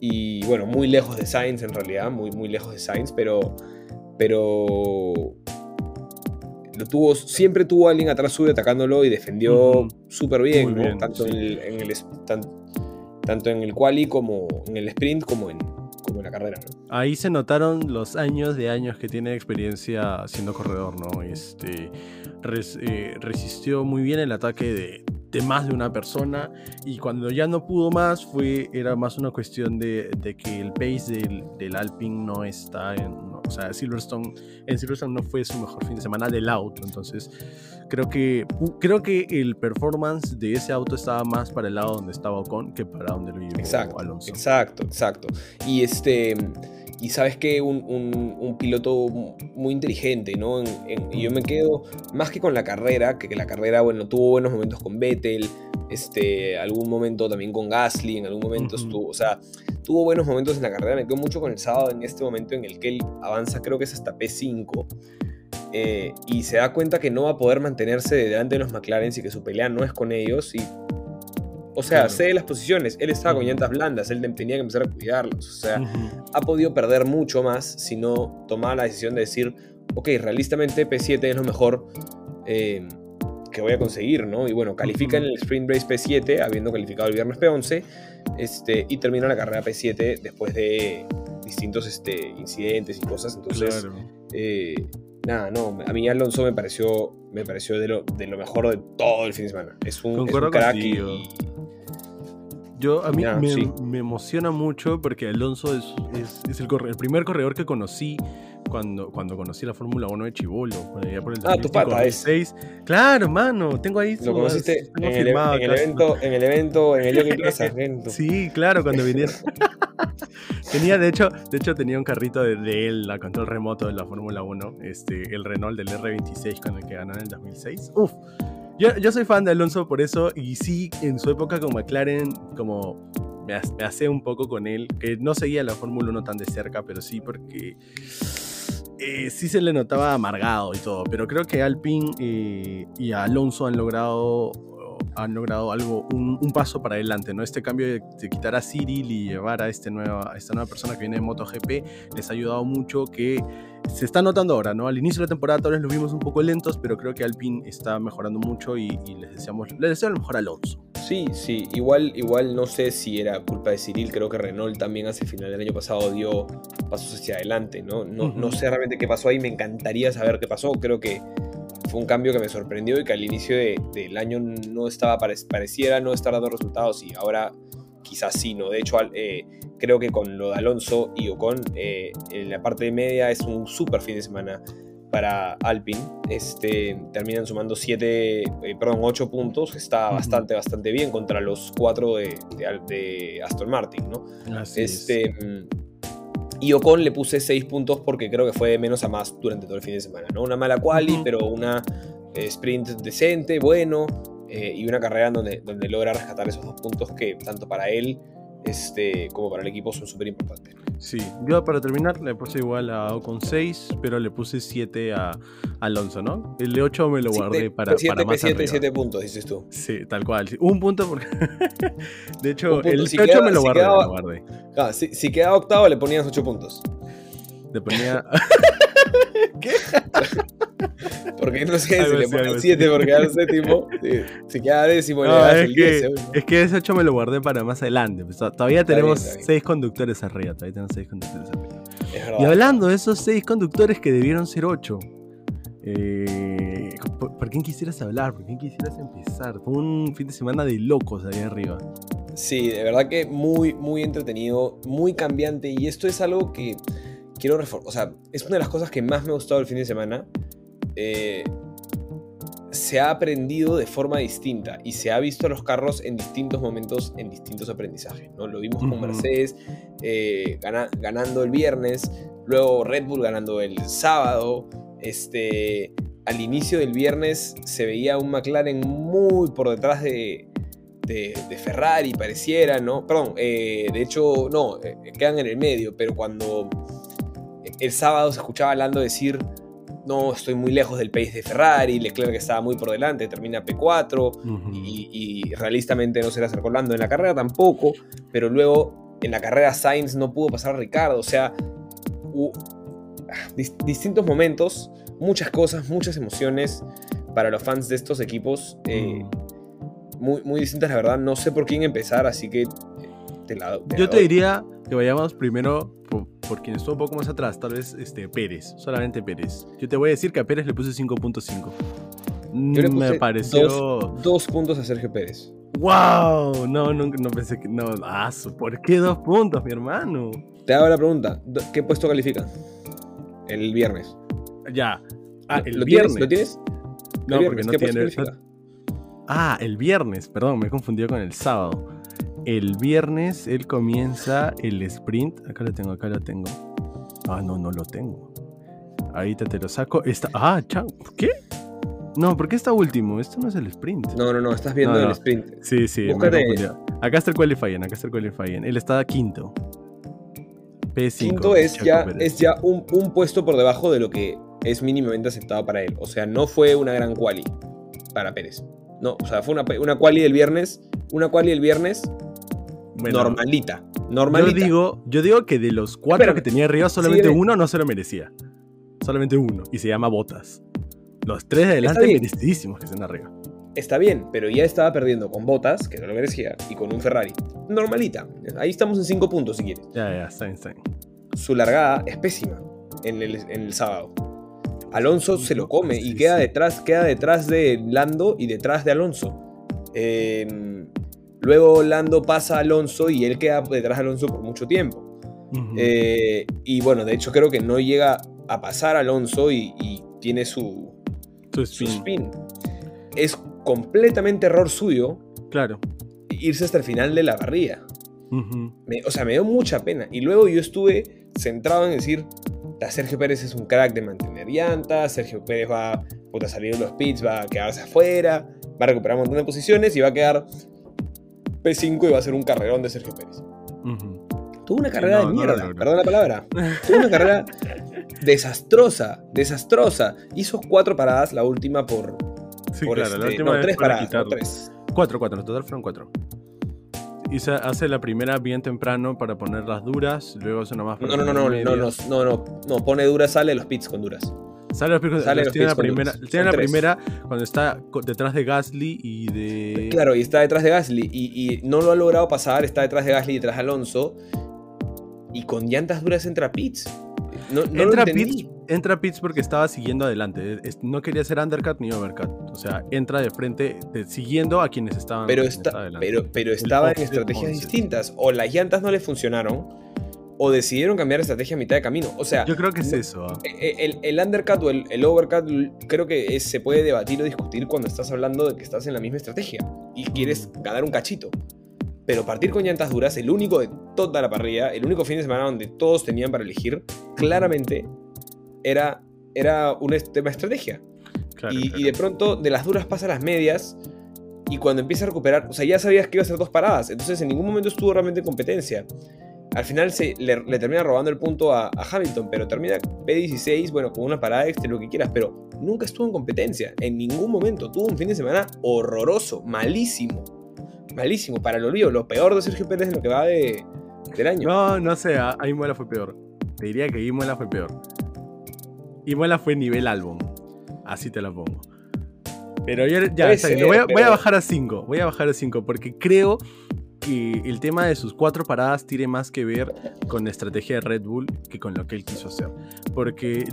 Y bueno, muy lejos de Sainz en realidad, muy, muy lejos de Sainz, pero. Pero. Lo tuvo, siempre tuvo a alguien atrás suyo atacándolo y defendió Ujú. súper bien, Muy ¿no? bien, tanto, sí. en el, en el tan- tanto en el quali como en el sprint como en, en la carrera, ¿no? Ahí se notaron los años de años que tiene experiencia siendo corredor, ¿no? Este, eh, resistió muy bien el ataque de, de más de una persona y cuando ya no pudo más fue, era más una cuestión de, de que el pace del, del Alpine no está en... o sea, Silverstone, en Silverstone no fue su mejor fin de semana del auto, entonces creo que, creo que el performance de ese auto estaba más para el lado donde estaba Ocon que para donde lo llevó Exacto, Alonso. exacto, exacto. Y este. Y sabes que un, un- un piloto muy inteligente, ¿no? En- en- y yo me quedo más que con la carrera, que, que la carrera, bueno, tuvo buenos momentos con Vettel, este, algún momento también con Gasly, en algún momento Ujú. estuvo, o sea, tuvo buenos momentos en la carrera. Me quedo mucho con el sábado en este momento en el que él avanza, creo que es hasta P5. eh, y se da cuenta que no va a poder mantenerse delante de los McLaren y que su pelea no es con ellos. Y o sea, Claro. cede las posiciones. Él estaba con llantas blandas, él tenía que empezar a cuidarlas. O sea, ha podido perder mucho más si no tomaba la decisión de decir, ok, realistamente P7 es lo mejor eh, que voy a conseguir, ¿no? Y bueno, califica en el Sprint Race P7, habiendo calificado el viernes P11, este, y termina la carrera P7 después de distintos este, incidentes y cosas. Entonces, Claro. eh, nada, no, a mí Alonso me pareció, me pareció de, lo, de lo mejor de todo el fin de semana. Es un, es un crack y Yo, a mí me, sí. me emociona mucho porque Alonso es, es- es el, primer corredor que conocí cuando, cuando conocí la Fórmula 1 de Chivolo. por el Ah, tu 2005, pata es. 2006. Claro, mano, tengo ahí Lo conociste en el, firmado en el acá su- evento, en el evento, en el Jockey Plaza. [LAUGHS] Sí, claro, cuando vinieron. [LAUGHS] tenía, de hecho, de hecho, tenía un carrito de, de él, a control remoto de la Fórmula 1, este, el Renault del R26 con el que ganó en el 2006. Uf, yo, yo soy fan de Alonso por eso, y sí, en su época con McLaren, como me, me hacé un poco con él, que no seguía la Fórmula 1 tan de cerca, pero sí porque eh, sí se le notaba amargado y todo, pero creo que Alpine eh, y Alonso han logrado han logrado algo, un, paso para adelante, ¿no? Este cambio de, quitar a Cyril y llevar a, este nueva, a esta nueva persona que viene de MotoGP les ha ayudado mucho que se está notando ahora, ¿no? Al inicio de la temporada tal vez los vimos un poco lentos, pero creo que Alpine está mejorando mucho y, les deseamos, les deseo lo mejor a Alonso. Sí, sí, igual, igual no sé si era culpa de Cyril, creo que Renault también hace final del año pasado dio pasos hacia adelante, ¿no? No, no sé realmente qué pasó ahí, me encantaría saber qué pasó, creo que fue un cambio que me sorprendió y que al inicio del año no estaba, pareciera no estar dando resultados y ahora quizás sí, ¿no? De hecho, eh, creo que con lo de Alonso y Ocon, eh, en la parte de media es un súper fin de semana para Alpine. Este, terminan sumando 7, eh, perdón, 8 puntos, está bastante, bastante bien contra los 4 de, de, Aston Martin, ¿no? este, mm, Y Ocon le puse 6 puntos porque creo que fue de menos a más durante todo el fin de semana, ¿no? Una mala quali, pero una sprint decente, bueno, y una carrera donde, donde logra rescatar esos dos puntos que tanto para él este, como para el equipo son súper importantes. Sí, yo para terminar le puse igual a Ocon 6, pero le puse 7 a Alonso, ¿no? El de 8 me lo guardé para, 7, para más 7, 7 puntos, dices tú. Sí, tal cual. Un punto porque... [LAUGHS] de hecho, el de 8 me lo guardé. lo guardé. Ah, si, si quedaba octavo le ponías 8 puntos. Le ponía... [LAUGHS] [LAUGHS] Porque no sé si le ponen 7 porque quedar séptimo. Si queda décimo, no, le es, que, es que ese 8 me lo guardé para más adelante. Pues, todavía tenemos 6 conductores arriba. Todavía tenemos 6 conductores arriba. y hablando de esos 6 conductores que debieron ser 8. Eh, ¿por, quién quisieras hablar? ¿Por quién quisieras empezar? Fue un fin de semana de locos ahí arriba. Sí, de verdad que muy, muy entretenido, muy cambiante. Y esto es algo que quiero reformar. O sea, es una de las cosas que más me ha gustado el fin de semana. Eh, se ha aprendido de forma distinta y se ha visto a los carros en distintos momentos, en distintos aprendizajes. ¿no? Lo vimos con Mercedes eh, ganando el viernes, luego Red Bull ganando el sábado. Este, al inicio del viernes se veía un McLaren muy por detrás de, de, Ferrari, pareciera, ¿no? Perdón, eh, de hecho, no, quedan en el medio, pero cuando el sábado se escuchaba hablando decir no estoy muy lejos del pace de Ferrari, Leclerc estaba muy por delante, termina P4 y, realistamente no se le acercó Lando en la carrera tampoco, pero luego en la carrera Sainz no pudo pasar a Ricardo, o sea, distintos momentos, muchas cosas, muchas emociones para los fans de estos equipos, eh, muy, muy distintas la verdad, no sé por quién empezar, así que te la, Yo te diría que vayamos primero por, quien estuvo un poco más atrás, tal vez este, Pérez, solamente Pérez. Yo te voy a decir que a Pérez le puse 5.5. Me pareció. Dos, puntos a Sergio Pérez. ¡Wow! No, no, no pensé que. No, ah, ¿por qué dos puntos, mi hermano? Te hago la pregunta: ¿qué puesto califica? El viernes. Ya. Ah, el viernes. ¿Lo tienes? No, porque no tiene. Ah, el viernes, perdón, me he confundido con el sábado. El viernes él comienza el sprint. Acá lo tengo, acá lo tengo. Ah, no, no lo tengo. Ahorita te lo saco. Está... Ah, chao. ¿Qué? No, ¿por qué está último? Esto no es el sprint. No, no, no, estás viendo el sprint. Sí, sí, Acá está el qualifying, acá está el qualifying. Él está quinto. P5. Quinto es ya, es ya un, puesto por debajo de lo que es mínimamente aceptado para él. O sea, no fue una gran quali para Pérez. No, o sea, fue una, una quali del viernes. Una quali del viernes normalita. Normalita. Yo digo, yo digo que de los cuatro que tenía arriba, solamente uno no se lo merecía. Solamente uno. Y se llama Botas. Los tres de adelante merecidísimos que están arriba. Está bien, pero ya estaba perdiendo con Botas, que no lo merecía, y con un Ferrari. Normalita. Ahí estamos en cinco puntos, si quieres. Ya, ya, está bien, Su largada es pésima en el, en el sábado. Alonso se lo come y queda detrás, queda detrás de Lando y detrás de Alonso. Eh, Luego Lando pasa a Alonso y él queda detrás de Alonso por mucho tiempo. Eh, y bueno, de hecho creo que no llega a pasar Alonso y, tiene su, spin. Es completamente error suyo. Claro. Irse hasta el final de la barría. o sea, me dio mucha pena. Y luego yo estuve centrado en decir, Sergio Pérez es un crack de mantener llantas, Sergio Pérez va a salir de los pits, va a quedarse afuera, va a recuperar un montón de posiciones y va a quedar P5 iba a ser un carrerón de Sergio Pérez. Tuvo una carrera de mierda, perdón la palabra. Tuvo una carrera desastrosa, desastrosa. Hizo cuatro paradas, la última por. Sí, claro, la este, última no, tres paradas. tres. cuatro, cuatro, en total fueron cuatro. Y se hace la primera bien temprano para poner las duras, luego hace una más para No, no, no, no, no, no, no, no, no, pone duras, sale los pits con duras. Sale los pits, Sale los tiene la primera, tiene la tres. primera cuando está detrás de Gasly y de... Claro, y está detrás de Gasly. Y, y no lo ha logrado pasar, está detrás de Gasly y detrás de Alonso. Y con llantas duras entra. No, no entra. Pitts, entra Pitts porque estaba siguiendo adelante. No quería hacer undercut ni overcut. O sea, entra de frente de- siguiendo a quienes estaban Pero, quienes está, pero, pero estaba en estrategias distintas. O las llantas no le funcionaron, o decidieron cambiar de estrategia a mitad de camino. O sea, Yo creo que es no- eso. ah. e- el, el undercut o el, el overcut creo que es- se puede debatir o discutir cuando estás hablando de que estás en la misma estrategia y quieres ganar un cachito. Pero partir con llantas duras, el único de toda la parrilla, el único fin de semana donde todos tenían para elegir, claramente era, era un tema de estrategia. Claro, y, claro. y de pronto de las duras pasa a las medias y cuando empieza a recuperar, o sea, ya sabías que iba a ser dos paradas, entonces en ningún momento estuvo realmente en competencia. Al final se, le, le termina robando el punto a, a Hamilton, pero termina P16, bueno, con una parada extra, lo que quieras, pero nunca estuvo en competencia, en ningún momento. Tuvo un fin de semana horroroso, malísimo, malísimo, para el olvido, lo peor de Sergio Pérez en lo que va de, del año. No, no sé, Imola fue peor. Te diría que Imola fue peor. Imola fue nivel álbum. Así te la pongo. Pero yo, ya, ser, voy, a, voy a bajar a 5. Voy a bajar a 5 porque creo que el tema de sus cuatro paradas tiene más que ver con la estrategia de Red Bull que con lo que él quiso hacer. Porque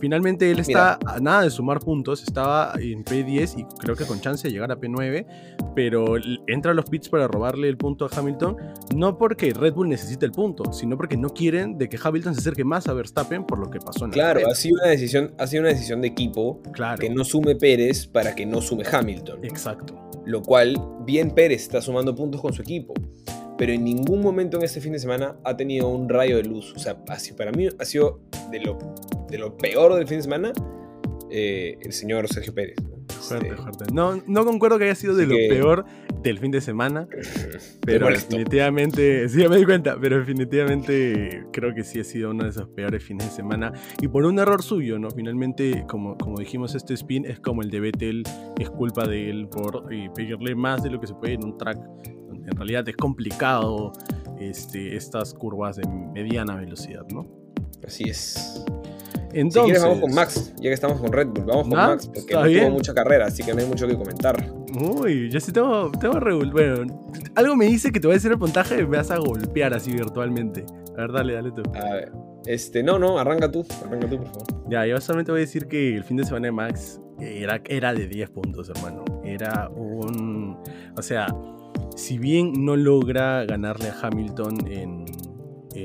finalmente él está a nada de sumar puntos, estaba en P10 y creo que con chance de llegar a P9, pero entra a los pits para robarle el punto a Hamilton, no porque Red Bull necesite el punto, sino porque no quieren de que Hamilton se acerque más a Verstappen por lo que pasó en la Claro, carrera. ha sido una decisión, ha sido una decisión de equipo Claro, que no sume Pérez para que no sume Hamilton. exacto. Lo cual bien Pérez está sumando puntos con su equipo, pero en ningún momento en este fin de semana ha tenido un rayo de luz. O sea, para mí ha sido de lo, de lo peor del fin de semana eh, el señor Sergio Pérez. ¿No? Fuerte, fuerte. No, no concuerdo que haya sido de lo que- peor del fin de semana, [LAUGHS] pero definitivamente, sí, me di cuenta, pero definitivamente creo que sí ha sido uno de esos peores fines de semana. Y por un error suyo, ¿no? Finalmente, como, como dijimos, este spin es como el de Vettel, es culpa de él por eh, pegarle más de lo que se puede en un track donde en realidad es complicado este, estas curvas de mediana velocidad, ¿no? Así es. Entonces, si quieres vamos con Max, ya que estamos con Red Bull, vamos con Max, porque no bien. tuvo mucha carrera, así que no hay mucho que comentar. Uy, yo sí tengo, tengo revol- Bueno, algo me dice que te voy a decir el puntaje y me vas a golpear así virtualmente. A ver, dale, dale tú. A ver, este, no, no, arranca tú, arranca tú, por favor. Ya, yo solamente voy a decir que el fin de semana de Max era, era de 10 puntos, hermano. Era un. O sea, si bien no logra ganarle a Hamilton en,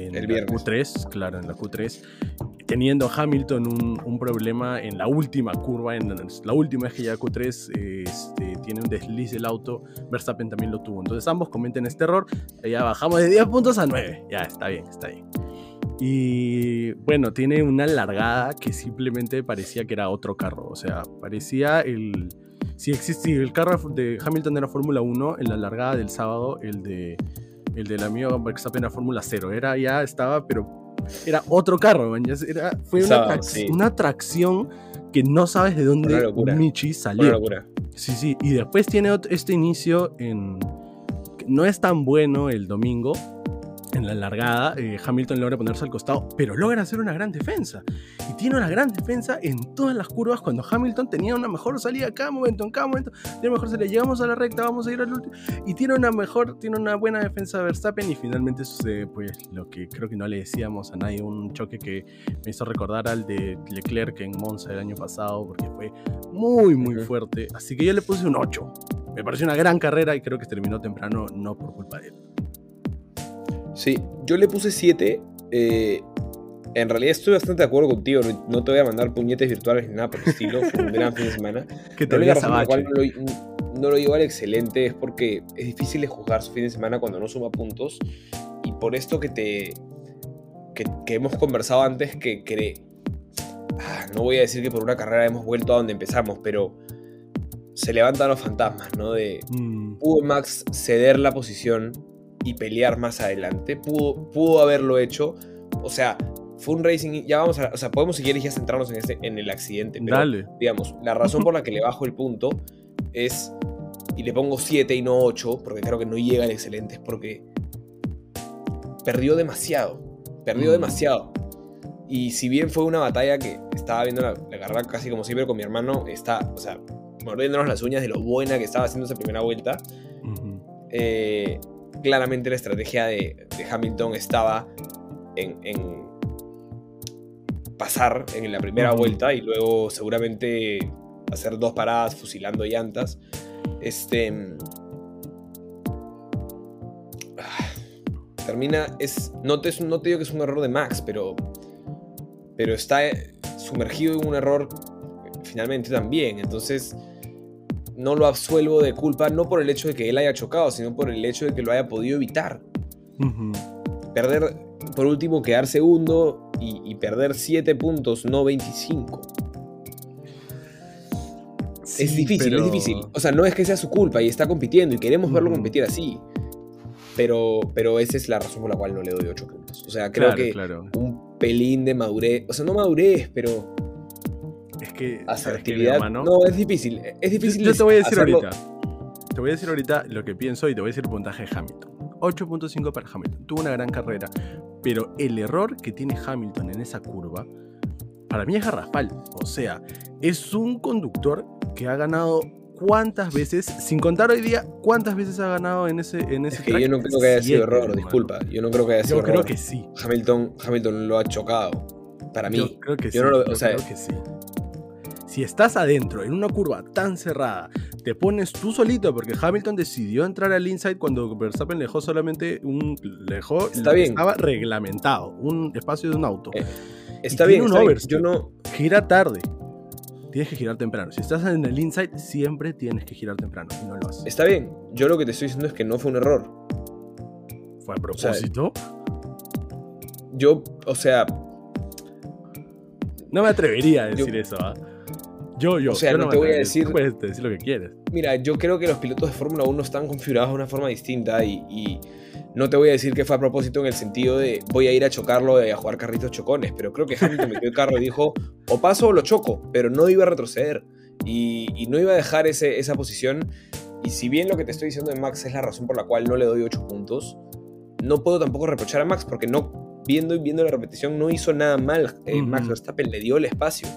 en El la viernes. Q3, claro, en la Q3, teniendo Hamilton un, un problema en la última curva, en la última vez que llega a Q3, este, tiene un desliz del auto, Verstappen también lo tuvo. Entonces ambos cometen este error, ya bajamos de 10 puntos a 9. Ya, está bien, está bien. Y bueno, tiene una largada que simplemente parecía que era otro carro. O sea, parecía el. Si existía el carro de Hamilton era Fórmula 1, en la largada del sábado, el de. El del amigo Verstappen era Fórmula 0. Era ya estaba, pero. Era otro carro, man. Era, fue una, Sábado, trac- sí. una atracción que no sabes de dónde. Michi Una salió. locura. Sí, sí. Y después tiene este inicio en. No es tan bueno el domingo. En la largada, eh, Hamilton logra ponerse al costado, pero logra hacer una gran defensa. Y tiene una gran defensa en todas las curvas cuando Hamilton tenía una mejor salida cada momento, en cada momento. Tiene mejor salida. Llegamos a la recta, vamos a ir al último. Y tiene una mejor, tiene una buena defensa de Verstappen. Y finalmente sucede, pues, lo que creo que no le decíamos a nadie. Un choque que me hizo recordar al de Leclerc en Monza el año pasado, porque fue muy, muy fuerte. Así que yo le puse un 8. Me pareció una gran carrera y creo que terminó temprano, no por culpa de él. Sí, yo le puse 7. en realidad estoy bastante de acuerdo contigo. No, no te voy a mandar puñetes virtuales ni nada por el estilo. Fue un gran fin de semana. [LAUGHS] Que La razón por la cual no lo, no lo llevo al excelente es porque es difícil de juzgar su fin de semana cuando no suma puntos. Y por esto que te. que, que hemos conversado antes, que. Ah, no voy a decir que por una carrera hemos vuelto a donde empezamos, pero se levantan los fantasmas, ¿no? De. Mm, ¿Pudo Max ceder la posición y pelear más adelante? ¿Pudo, pudo haberlo hecho? O sea, fue un racing. Ya vamos a. O sea, podemos si quieres ya centrarnos en, este, en el accidente. Pero, Dale. digamos, la razón por la que le bajo el punto es y le pongo 7 y no 8, porque creo que no llega al excelente, es porque perdió demasiado. Perdió Mm. demasiado. Y si bien fue una batalla que estaba viendo la, la carrera casi como siempre con mi hermano, está, o sea, mordiéndonos las uñas de lo buena que estaba haciendo esa primera vuelta, Ujú. eh, claramente la estrategia de, de Hamilton estaba en, en pasar en la primera vuelta y luego seguramente hacer dos paradas fusilando llantas. Este. mm, ah, Termina. Es, no, te, no te digo que es un error de Max, pero. Pero está eh, sumergido en un error eh, finalmente también. Entonces. No lo absuelvo de culpa, no por el hecho de que él haya chocado, sino por el hecho de que lo haya podido evitar. Perder, por último, quedar segundo y, y perder 7 puntos, no 25. es difícil, pero- es difícil. O sea, no es que sea su culpa y está compitiendo y queremos verlo competir así. Pero, pero esa es la razón por la cual no le doy 8 puntos. O sea, creo Claro, que claro. un pelín de madurez. O sea, no madurez, pero Es que, ¿sabes qué, mi asertividad. hermano? No, es difícil. Es Yo, difícil. yo te voy a decir hacerlo- ahorita. Te voy a decir ahorita lo que pienso y te voy a decir el puntaje de Hamilton. 8.5 para Hamilton. Tuvo una gran carrera. Pero el error que tiene Hamilton en esa curva, para mí es garrafal. O sea, es un conductor que ha ganado cuántas veces, sin contar hoy día, cuántas veces ha ganado en ese, en ese Es que track? yo no creo que haya sido error, hermano. disculpa. Yo no creo que haya sido Yo creo error. que sí. Hamilton, Hamilton lo ha chocado. Para mí. Yo creo que yo sí. no lo- o yo sea- creo que sí. Si estás adentro, en una curva tan cerrada, te pones tú solito, porque Hamilton decidió entrar al inside cuando Verstappen le dejó solamente un. Le dejó Está bien. estaba reglamentado, un espacio de un auto. Eh, Está y bien, un está bien. Yo no. Gira tarde. Tienes que girar temprano. Si estás en el inside, siempre tienes que girar temprano y no lo haces. Está bien. Yo lo que te estoy diciendo es que no fue un error. Fue a propósito. Yo, o sea, no me atrevería a yo- decir eso, ¿ah? Yo, yo. O sea, yo no te voy a decir- puedes decir lo que quieres. mira, yo creo que los pilotos de Fórmula 1 están configurados de una forma distinta y, y no te voy a decir que fue a propósito en el sentido de voy a ir a chocarlo y a jugar carritos chocones, pero creo que Hamilton metió el carro y dijo o paso o lo choco, pero no iba a retroceder y, y no iba a dejar ese- esa posición. Y si bien lo que te estoy diciendo de Max es la razón por la cual no le doy 8 puntos, no puedo tampoco reprochar a Max porque no, viendo y viendo la repetición, no hizo nada mal. Eh. Max Verstappen le dio el espacio.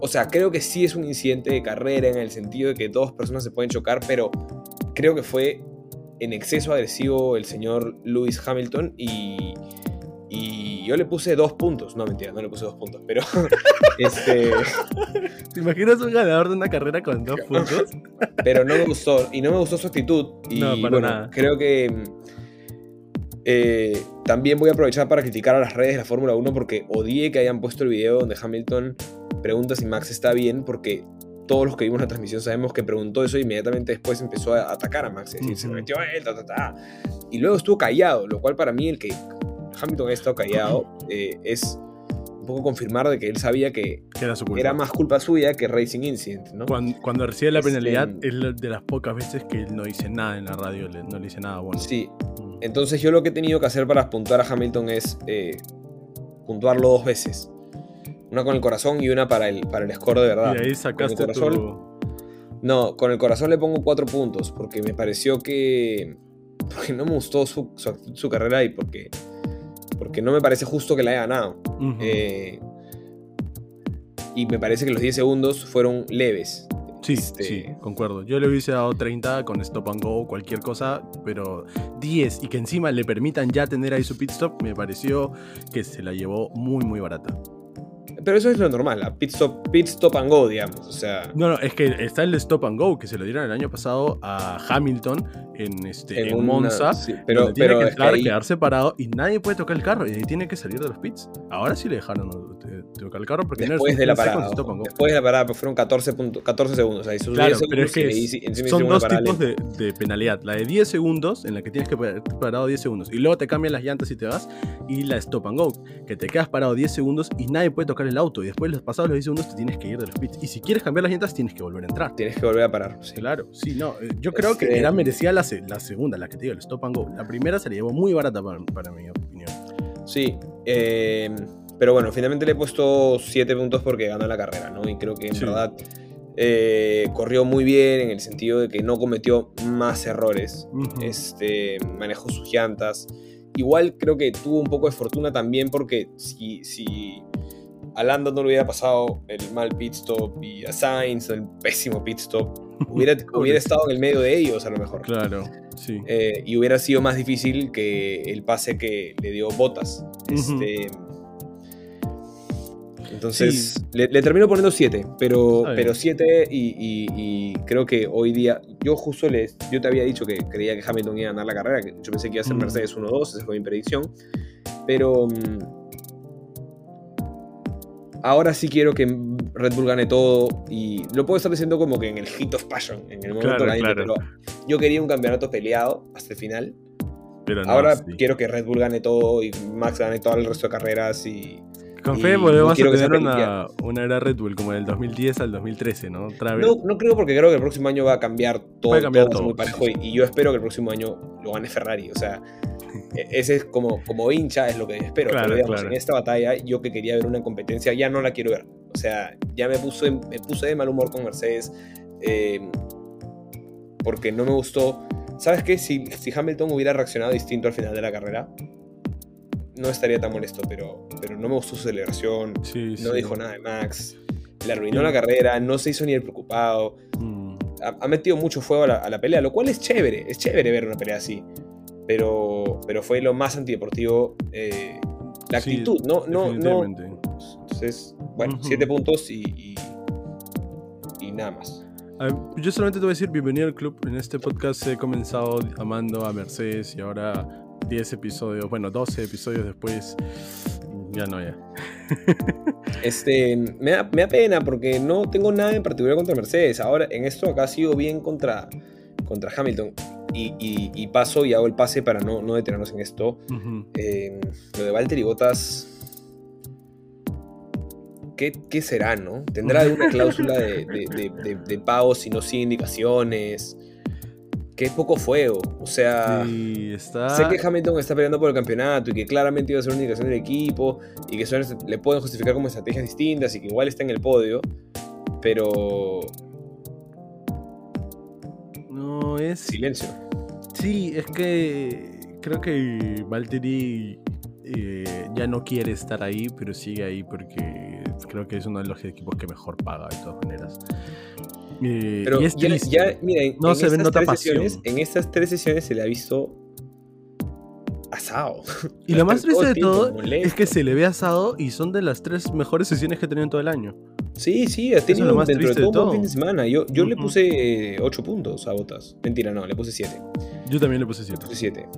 O sea, creo que sí es un incidente de carrera en el sentido de que dos personas se pueden chocar, pero creo que fue en exceso agresivo el señor Lewis Hamilton y, y yo le puse dos puntos. No, mentira, no le puse dos puntos, pero [LAUGHS] este, ¿Te imaginas un ganador de una carrera con dos puntos? [LAUGHS] pero no me gustó y no me gustó su actitud y No, para bueno, nada. creo que eh, también voy a aprovechar para criticar a las redes de la Fórmula 1 porque odié que hayan puesto el video donde Hamilton pregunta si Max está bien porque todos los que vimos la transmisión sabemos que preguntó eso e inmediatamente después empezó a atacar a Max, es decir, se Ujú. metió él, ta, ta, ta. Y luego estuvo callado, lo cual para mí el que Hamilton haya estado callado eh, es un poco confirmar de que él sabía que era su culpa. era más culpa suya que Racing Incident, ¿no? Cuando, cuando recibe la Este- penalidad, es la- de las pocas veces que él no dice nada en la radio, no le dice nada bueno. Sí. Entonces yo lo que he tenido que hacer para puntuar a Hamilton es eh, puntuarlo dos veces. Una con el corazón y una para el, para el score de verdad. Y ahí sacaste Con el corazón, tu... No, con el corazón le pongo cuatro puntos porque me pareció que... Porque no me gustó su, su, su carrera y porque, porque no me parece justo que la haya ganado. Eh, y me parece que los 10 segundos fueron leves. Sí, este- sí, concuerdo. Yo le hubiese dado 30 con stop and go o cualquier cosa, pero 10 y que encima le permitan ya tener ahí su pit stop, me pareció que se la llevó muy, muy barata. Pero eso es lo normal, a pit stop, pit stop and go, digamos. O sea, No, no, es que está el stop and go que se lo dieron el año pasado a Hamilton en, este, en, una- Monza. sí, pero, donde tiene pero que es que entrar, ahí- quedarse parado y nadie puede tocar el carro y ahí tiene que salir de los pits. Ahora sí le dejaron tocar el carro porque después no de la parada. ojo. Después de la parada, pues fueron 14, punto- 14 segundos. Ahí Claro, 10 pero es que es- son dos tipos de, de penalidad. La de 10 segundos, en la que tienes que parado 10 segundos, y luego te cambian las llantas y te vas, y la stop and go, que te quedas parado 10 segundos y nadie puede tocar el auto, y después los pasados los 10 segundos te tienes que ir de los pits. Y si quieres cambiar las llantas, tienes que volver a entrar. Tienes que volver a parar. sí. Claro, sí, no. eh, Yo creo Este- que era merecida la, se- la segunda, la que te digo, el stop and go. La primera se la llevó muy barata para, para mi opinión. Sí. eh, pero bueno, finalmente le he puesto 7 puntos porque ganó la carrera, ¿no? Y creo que en Sí. verdad Eh, corrió muy bien en el sentido de que no cometió más errores. Este, manejó sus llantas. Igual creo que tuvo un poco de fortuna también porque si, si a Lando no le hubiera pasado el mal pit stop y a Sainz el pésimo pit stop, hubiera, [LAUGHS] hubiera estado en el medio de ellos a lo mejor. Claro, sí. Eh, y hubiera sido más difícil que el pase que le dio Botas. Este, entonces, le, le termino poniendo 7, pero pero 7 y, y- y creo que hoy día, yo justo les, yo te había dicho que creía que Hamilton iba a ganar la carrera, que yo pensé que iba a ser. Mercedes 1-2, esa fue mi predicción, pero mm, ahora sí quiero que Red Bull gane todo y lo puedo estar diciendo como que en el hit of passion, en el momento Claro, caliente, claro. pero yo quería un campeonato peleado hasta el final. Pero no, Ahora sí. quiero que Red Bull gane todo y Max gane todo el resto de carreras y Con y fe no volvemos a tener una, una era Red Bull como del 2010 al 2013, ¿no? Otra vez. No, no creo porque creo que el próximo año va a cambiar todo, Va a cambiar todo, muy parejo y, y yo espero que el próximo año lo gane Ferrari, o sea, ese es como, como hincha es lo que espero, Claro, pero digamos, claro. en esta batalla yo que quería ver una competencia ya no la quiero ver, o sea, ya me puse, me puse de mal humor con Mercedes eh, porque no me gustó, ¿sabes qué? Si, si Hamilton hubiera reaccionado distinto al final de la carrera, no estaría tan molesto, pero, pero no me gustó su celebración, Sí, no sí. dijo nada de Max, le arruinó Sí. la carrera, no se hizo ni el preocupado Mm, ha, ha metido mucho fuego a la, a la pelea, lo cual es chévere, es chévere ver una pelea así. Pero, pero fue lo más antideportivo. eh, la sí, actitud, no, no, no. Entonces, bueno, Ujú. siete puntos y, y, y nada más. Yo solamente te voy a decir bienvenido al club. En este podcast he comenzado amando a Mercedes y ahora 10 episodios, bueno, 12 episodios después, ya no, ya. [LAUGHS] Este, me, da, me da pena porque no tengo nada en particular contra Mercedes. Ahora, en esto acá ha sido bien contra, contra Hamilton. Y, y- y paso y hago el pase para no, no detenernos en esto. Eh, lo de Valtteri Bottas. ¿Qué, qué será, no? ¿Tendrá alguna [LAUGHS] cláusula de, de, de- de- de pago si no sigue indicaciones? Qué poco fuego. O sea, Sí, está... sé que Hamilton está peleando por el campeonato y que claramente iba a ser una indicación del equipo y que eso le pueden justificar como estrategias distintas y que igual está en el podio. Pero. No, es... Silencio. Sí, es que creo que Valtteri eh, ya no quiere estar ahí, pero sigue ahí porque creo que es uno de los equipos que mejor paga de todas maneras. Eh, Pero y es ya, ya, mira, en, No en se estas tres sesiones, en estas tres sesiones se le ha visto asado. Y lo más triste de todo es que se le ve asado y son de las tres mejores sesiones que ha tenido en todo el año. Sí, sí, ha tenido más dentro de triste de todo un buen todo. fin de semana. Yo, yo le Ujú. puse 8 puntos a Botas. Mentira, no, le puse 7. Yo también le puse 7. Puse 7.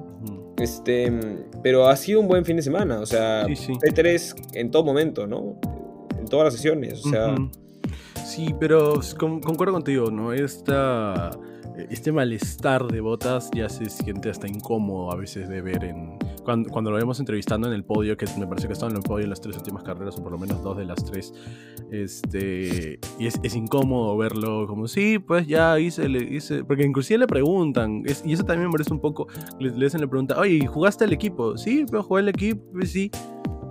Este, pero ha sido un buen fin de semana. O sea, Sí, sí. P3 en todo momento, ¿no? En todas las sesiones. O sea, Sí, pero con- concuerdo contigo, ¿no? Esta, este malestar de botas ya se siente hasta incómodo a veces de ver en... Cuando, cuando lo vemos entrevistando en el podio, que me parece que estaba en el podio en las tres últimas carreras, o por lo menos dos de las tres, este, y es, es incómodo verlo como, sí, pues ya hice, le- hice... Porque inclusive le preguntan, es- y eso también me parece un poco, le, le hacen la pregunta, oye, ¿jugaste el equipo? Sí, pero jugué el equipo, pues sí.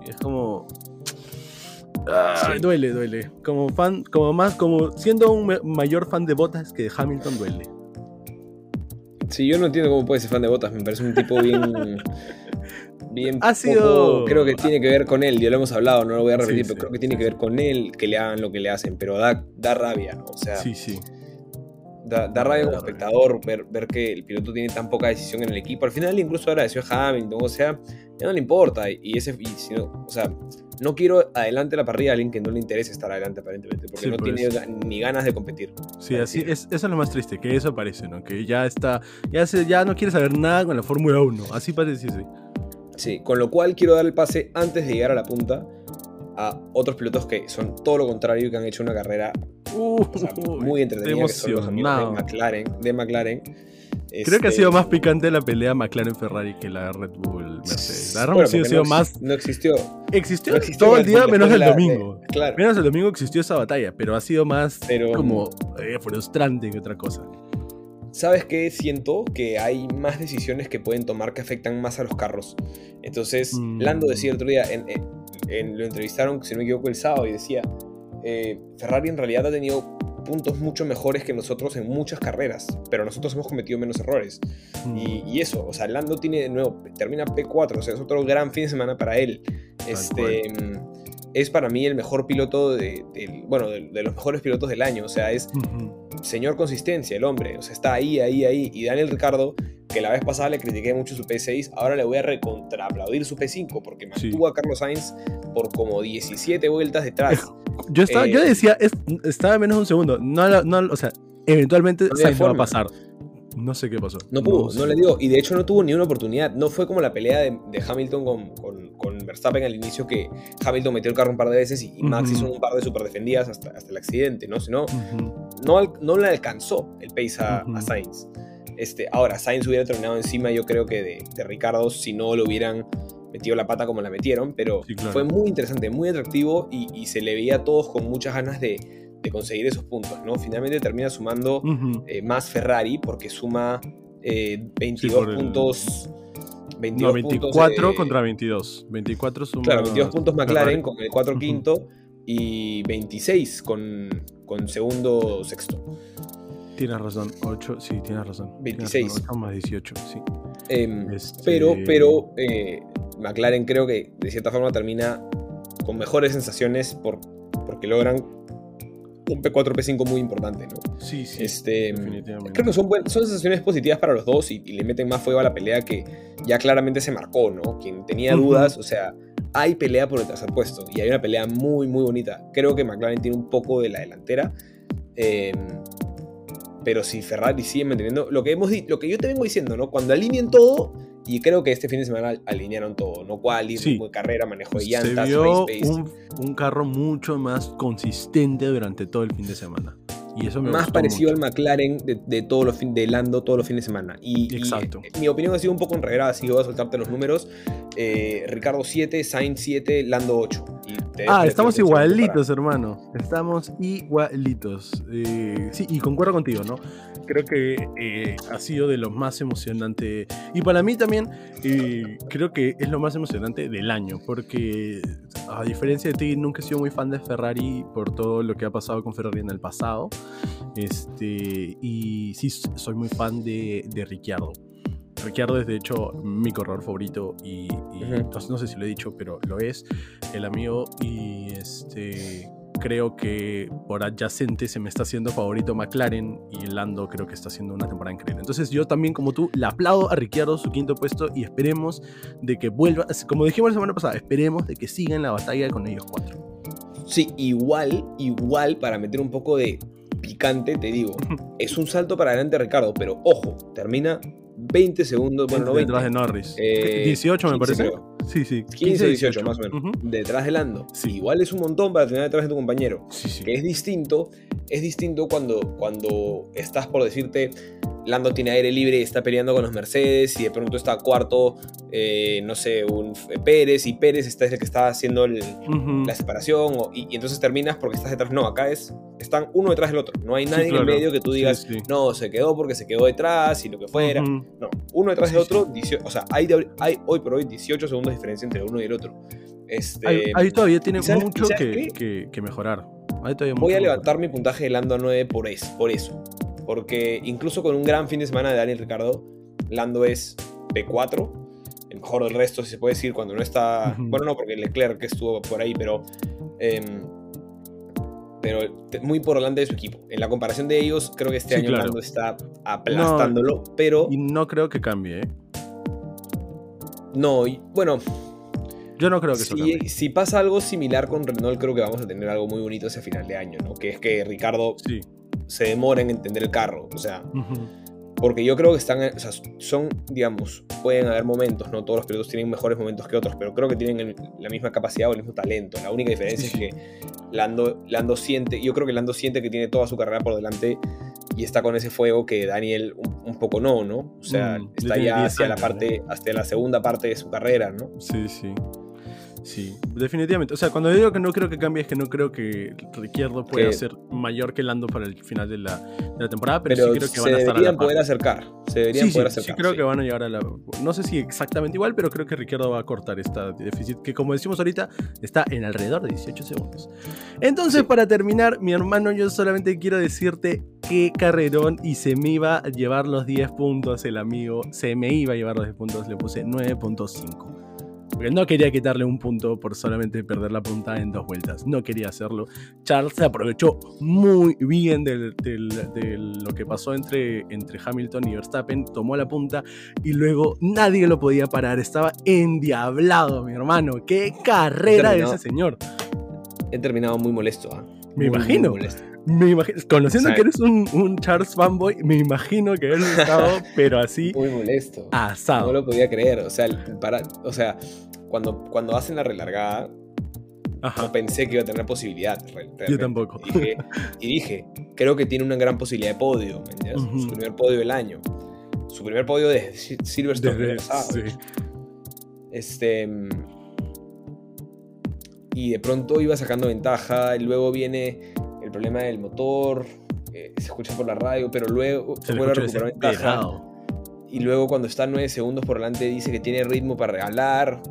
Y es como... Sí. duele, duele. Como fan, como más, como siendo un ma- mayor fan de Botas que de Hamilton duele. Sí, yo no entiendo cómo puede ser fan de Botas. Me parece un tipo bien. [LAUGHS] Bien Ha sido- poco- creo que tiene que ver con él, ya lo hemos hablado, no lo voy a repetir, Sí, pero sí, creo que tiene que ver con él que le hagan lo que le hacen, pero da, da rabia, ¿no? O sea, Sí, sí. Da, da rabia como espectador ver, ver que el piloto tiene tan poca decisión en el equipo. Al final incluso agradeció a Hamilton, o sea, ya no le importa. Y ese, y si no- o sea, no quiero adelante la parrilla a alguien que no le interese estar adelante aparentemente, porque Sí, no pues. tiene ni ganas de competir. Sí, así es, eso es lo más triste, que eso parece, ¿no? Que ya está, ya se, ya no quiere saber nada con la Fórmula 1. Así parece, sí. Sí, con lo cual quiero dar el pase antes de llegar a la punta a otros pilotos que son todo lo contrario, que han hecho una carrera Uh, o sea, [LAUGHS] muy entretenida, que son los amigos de. McLaren. De McLaren. Creo que ha Este, sido más picante la pelea McLaren-Ferrari que la Red Bull-Mercedes. La Red bueno, Bull sí ha sido no, más... no existió. Existió, no existió todo el día Bull menos el de- domingo. claro. Menos el domingo existió esa batalla, pero ha sido más Pero- como eh, frustrante que otra cosa. ¿Sabes qué? Siento que hay más decisiones que pueden tomar que afectan más a los carros. Entonces, Mm. Lando decía el otro día, en, en- en- lo entrevistaron, si no me equivoco, el sábado, y decía, eh, Ferrari en realidad ha tenido puntos mucho mejores que nosotros en muchas carreras, pero nosotros hemos cometido menos errores. Mm. Y, y eso, o sea, Lando tiene de nuevo, termina P4, o sea, es otro gran fin de semana para él. Este, mm, es para mí el mejor piloto, de, bueno, de, de los mejores pilotos del año, o sea, es señor consistencia el hombre, o sea, está ahí, ahí, ahí. Y Daniel Ricardo, que la vez pasada le critiqué mucho su P6, ahora le voy a recontraaplaudir su P5, porque Sí. mantuvo a Carlos Sainz por como 17 vueltas detrás. Yo, estaba, Eh, yo decía, es- estaba menos de un segundo. No, no, o sea, eventualmente No Sainz va a pasar. No sé qué pasó. No pudo, sé. no le dio. Y de hecho no tuvo ni una oportunidad. No fue como la pelea de, de Hamilton con, con- con Verstappen al inicio, que Hamilton metió el carro un par de veces y, y Max hizo un par de super defendidas hasta, hasta el accidente, ¿no? Sino, Ujú. no, no le alcanzó el pace a Sainz. Este, ahora, Sainz hubiera terminado encima, yo creo que de, de Ricardo, si no lo hubieran metido la pata como la metieron, pero Sí, claro. fue muy interesante, muy atractivo y, y se le veía a todos con muchas ganas de, de conseguir esos puntos, ¿no? Finalmente termina sumando eh, más Ferrari porque suma eh, 22 por el- puntos. 22 No, 24 puntos, eh, contra 22. 24 suma. Claro, 22 puntos McLaren Ferrari. con el 4 Ujú. quinto y 26 con, con segundo sexto. Tienes razón, 8, sí, tienes razón. Tienes 26. razón, 8 más 18, sí. Em, Este- Pero, pero eh, McLaren creo que de cierta forma termina con mejores sensaciones por, porque logran un P4, P5 muy importante, ¿no? Sí, sí. este, definitivamente. Creo que son, buen- son sensaciones positivas para los dos y, y le meten más fuego a la pelea que ya claramente se marcó, ¿no? Quien tenía dudas, o sea, hay pelea por el tercer puesto y hay una pelea muy, muy bonita. Creo que McLaren tiene un poco de la delantera. eh, pero si Ferrari sigue manteniendo lo que hemos lo que yo te vengo diciendo, ¿no? Cuando alineen todo, y creo que este fin de semana al- alinearon todo, ¿no? Quali, Sí. carrera, manejo de Se llantas, vio race pace. un, un carro mucho más consistente durante todo el fin de semana. Y eso me más parecido mucho. al McLaren de, de todos los fin, de Lando todos los fines de semana. Y, y, Exacto. eh, mi opinión ha sido un poco enredada, así que voy a soltarte los números. Eh, Ricardo 7, Sainz 7, Lando 8. Y te dejo Ah, estamos igualitos, hermano. Estamos igualitos. Eh, sí, y concuerdo contigo, ¿no? Creo que eh, ha sido de lo más emocionante. Y para mí también, eh, creo que es lo más emocionante del año. Porque, a diferencia de ti, nunca he sido muy fan de Ferrari por todo lo que ha pasado con Ferrari en el pasado. Este, y sí, soy muy fan de, de Ricciardo. Ricciardo es de hecho mi corredor favorito y, y Ujú. no, no sé si lo he dicho, pero lo es, el amigo y este creo que por adyacente se me está haciendo favorito McLaren y Lando creo que está haciendo una temporada increíble. Entonces yo también como tú le aplaudo a Ricciardo su quinto puesto y esperemos de que vuelva, como dijimos la semana pasada, esperemos de que siga en la batalla con ellos cuatro. Sí, igual, igual, para meter un poco de picante, te digo, [LAUGHS] es un salto para adelante Ricardo, pero ojo, termina 20 segundos, bueno, no 20, detrás de Norris. eh, 18 me 15 parece. creo. Sí, sí. 15 o 18 más o menos, detrás de Lando. Sí. Igual es un montón para terminar detrás de tu compañero. Sí, sí. que es distinto, es distinto cuando, cuando estás por decirte, Lando tiene aire libre y está peleando con los Mercedes y de pronto está cuarto, eh, no sé, un F- Pérez y Pérez está es el que está haciendo el- la separación o- y, y entonces terminas porque estás detrás. No, acá es, están uno detrás del otro. No hay Sí, nadie en el medio que tú digas, sí. no, se quedó porque se quedó detrás y lo que fuera. Ujú. No, uno detrás de Sí, otro, 18 o sea, hay, de- hay hoy por hoy 18 segundos de diferencia entre uno y el otro. Este, Ahí, ahí todavía tiene ¿y sabes- mucho sabes que, qué? que- que mejorar. Ahí todavía Voy mucho a levantar mi puntaje de Lando a 9 por eso, por eso. Porque incluso con un gran fin de semana de Daniel Ricardo, Lando es P4, el mejor del resto, si se puede decir, cuando no está. Bueno, no, porque Leclerc estuvo por ahí, pero. em, pero muy por delante de su equipo. En la comparación de ellos, creo que este Sí, año claro. Lando está aplastándolo, pero Y no creo que cambie, ¿eh? no. y- Bueno, Yo no creo que si, si pasa algo similar con Renault, creo que vamos a tener algo muy bonito ese final de año, ¿no? Que es que Ricardo Sí. Se demora en entender el carro. O sea. Porque yo creo que están, o sea, son, digamos, pueden haber momentos, no todos los pilotos tienen mejores momentos que otros, pero creo que tienen la misma capacidad o el mismo talento. La única diferencia Sí, es que Lando, Lando siente, yo creo que Lando siente que tiene toda su carrera por delante y está con ese fuego que Daniel un, un poco no, ¿no? O sea, Mm, está ya 10 hacia la parte, hasta la segunda parte de su carrera, ¿no? Sí, sí. Sí, definitivamente. O sea, cuando digo que no creo que cambie es que no creo que Ricciardo pueda Que- ser mayor que Lando para el final de la, de la temporada, pero, Pero sí creo que se van a estar a deberían poder acercar. Se deberían Sí, sí, poder sí acercar. creo sí. que van a llegar a la... No sé si exactamente igual, pero creo que Ricciardo va a cortar esta déficit, que como decimos ahorita, está en alrededor de 18 segundos. Entonces, para terminar, mi hermano, yo solamente quiero decirte qué carrerón y se me iba a llevar los 10 puntos el amigo, se me iba a llevar los 10 puntos, le puse 9.5. Porque no quería quitarle un punto por solamente perder la punta en dos vueltas. No quería hacerlo. Charles se aprovechó muy bien de lo que pasó entre, entre Hamilton y Verstappen. Tomó la punta y luego nadie lo podía parar. Estaba endiablado, mi hermano. ¡Qué carrera de ese señor! He terminado muy molesto. ¿ah? Me Muy, muy imagino. molesto. Me imagino, conociendo que eres un, un Charles fanboy, me imagino que él estado, [LAUGHS] pero así, Muy molesto. asado. No lo podía creer. O sea, para, o sea cuando, cuando hacen la relargada, Ajá. no pensé que iba a tener posibilidad. Yo tampoco. Y dije, y dije, creo que tiene una gran posibilidad de podio. Su primer podio del año. Su primer podio de Si- Silverstone. Desde- sí. Este. mm, Y de pronto iba sacando ventaja. Y luego viene el problema del motor. eh, se escucha por la radio, pero luego Se vuelve a recuperar ventaja. Y luego cuando está 9 segundos por delante dice que tiene ritmo para regalar.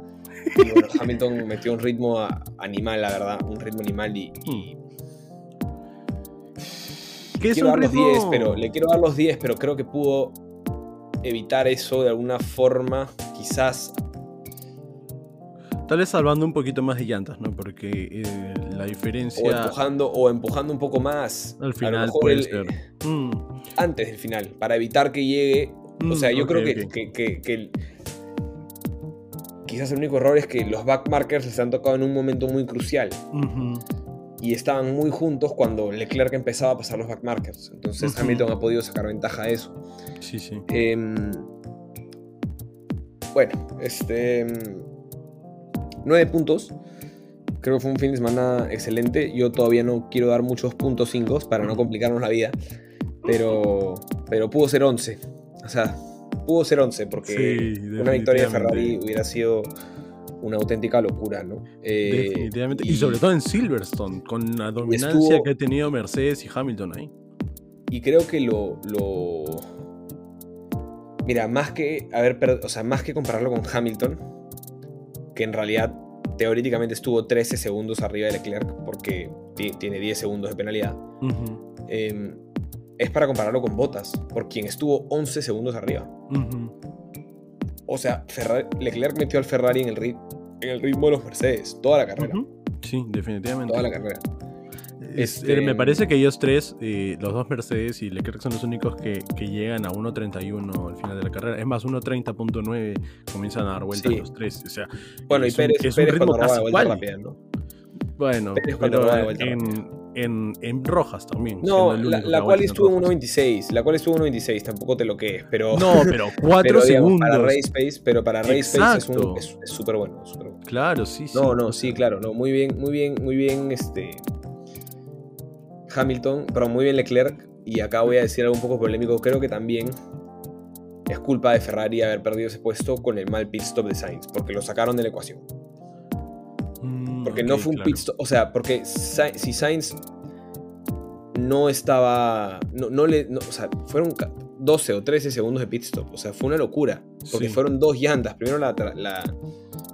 Y bueno, [LAUGHS] Hamilton metió un ritmo a- animal, la verdad. Un ritmo animal y... y ¿Qué es quiero dar los ritmo? 10, pero le quiero dar los 10, pero creo que pudo evitar eso de alguna forma. Quizás Tal vez salvando un poquito más de llantas, ¿no? Porque eh, la o diferencia empujando, o empujando un poco más. al A lo final mejor puede el- ser. Mm, antes del final, para evitar que llegue. O mm, sea, yo ok, creo que, ok. que- que- que el- quizás el único error es que los backmarkers les han tocado en un momento muy crucial. Y estaban muy juntos cuando Leclerc empezaba a pasar los backmarkers. Entonces. Hamilton ha podido sacar ventaja de eso. Sí, sí. Em, bueno, este. Em, Nueve puntos. Creo que fue un fin de semana excelente. Yo todavía no quiero dar muchos puntos 5 para no complicarnos la vida. Pero, pero pudo ser 11. O sea, pudo ser 11 porque Sí, una victoria de Ferrari hubiera sido una auténtica locura, ¿no? Eh, Definitivamente. Y, sobre todo en Silverstone, con la dominancia estuvo- que ha tenido Mercedes y Hamilton ahí. Y creo que lo. lo... Mira, más que haber o sea, más que compararlo con Hamilton, que en realidad teóricamente estuvo 13 segundos arriba de Leclerc, porque ti- tiene 10 segundos de penalidad, eh, es para compararlo con Bottas, por quien estuvo 11 segundos arriba. O sea, Ferrari- Leclerc metió al Ferrari en el, rit- en el ritmo de los Mercedes, toda la carrera. Sí, definitivamente. Toda la carrera. Es- Este- Me parece que ellos tres, eh, los dos Mercedes y Leclerc son los únicos que, que llegan a 1.31 al final de la carrera. Es más, 1.30.9 comienzan a dar vueltas Sí. los tres. O sea, Bueno, y un- Pérez, es un Pérez ritmo cuando casi igual. rápida, ¿no? bueno, Pérez pero en, en, en rojas también. No, la, cual estuvo en rojas. 1.26. La cual estuvo en 1.26, tampoco te lo que es, pero. No, pero [LAUGHS] 4 pero, digamos, segundos. Para Race Pace, pero para Race Pace es un- es es súper bueno. súper bueno. Claro, sí, sí. No, no, sí, claro. No, muy bien, muy bien, muy bien. Este. Hamilton, pero muy bien Leclerc. Y acá voy a decir algo un poco polémico. Creo que también es culpa de Ferrari haber perdido ese puesto con el mal pit stop de Sainz, porque lo sacaron de la ecuación. mm, Porque no fue un claro. pit stop. O sea, porque Sa- si Sainz no estaba. No, no le. no, o sea, fueron ca- 12 o 13 segundos de pit stop. O sea, fue una locura. Porque Sí. fueron dos llantas. Primero la, la,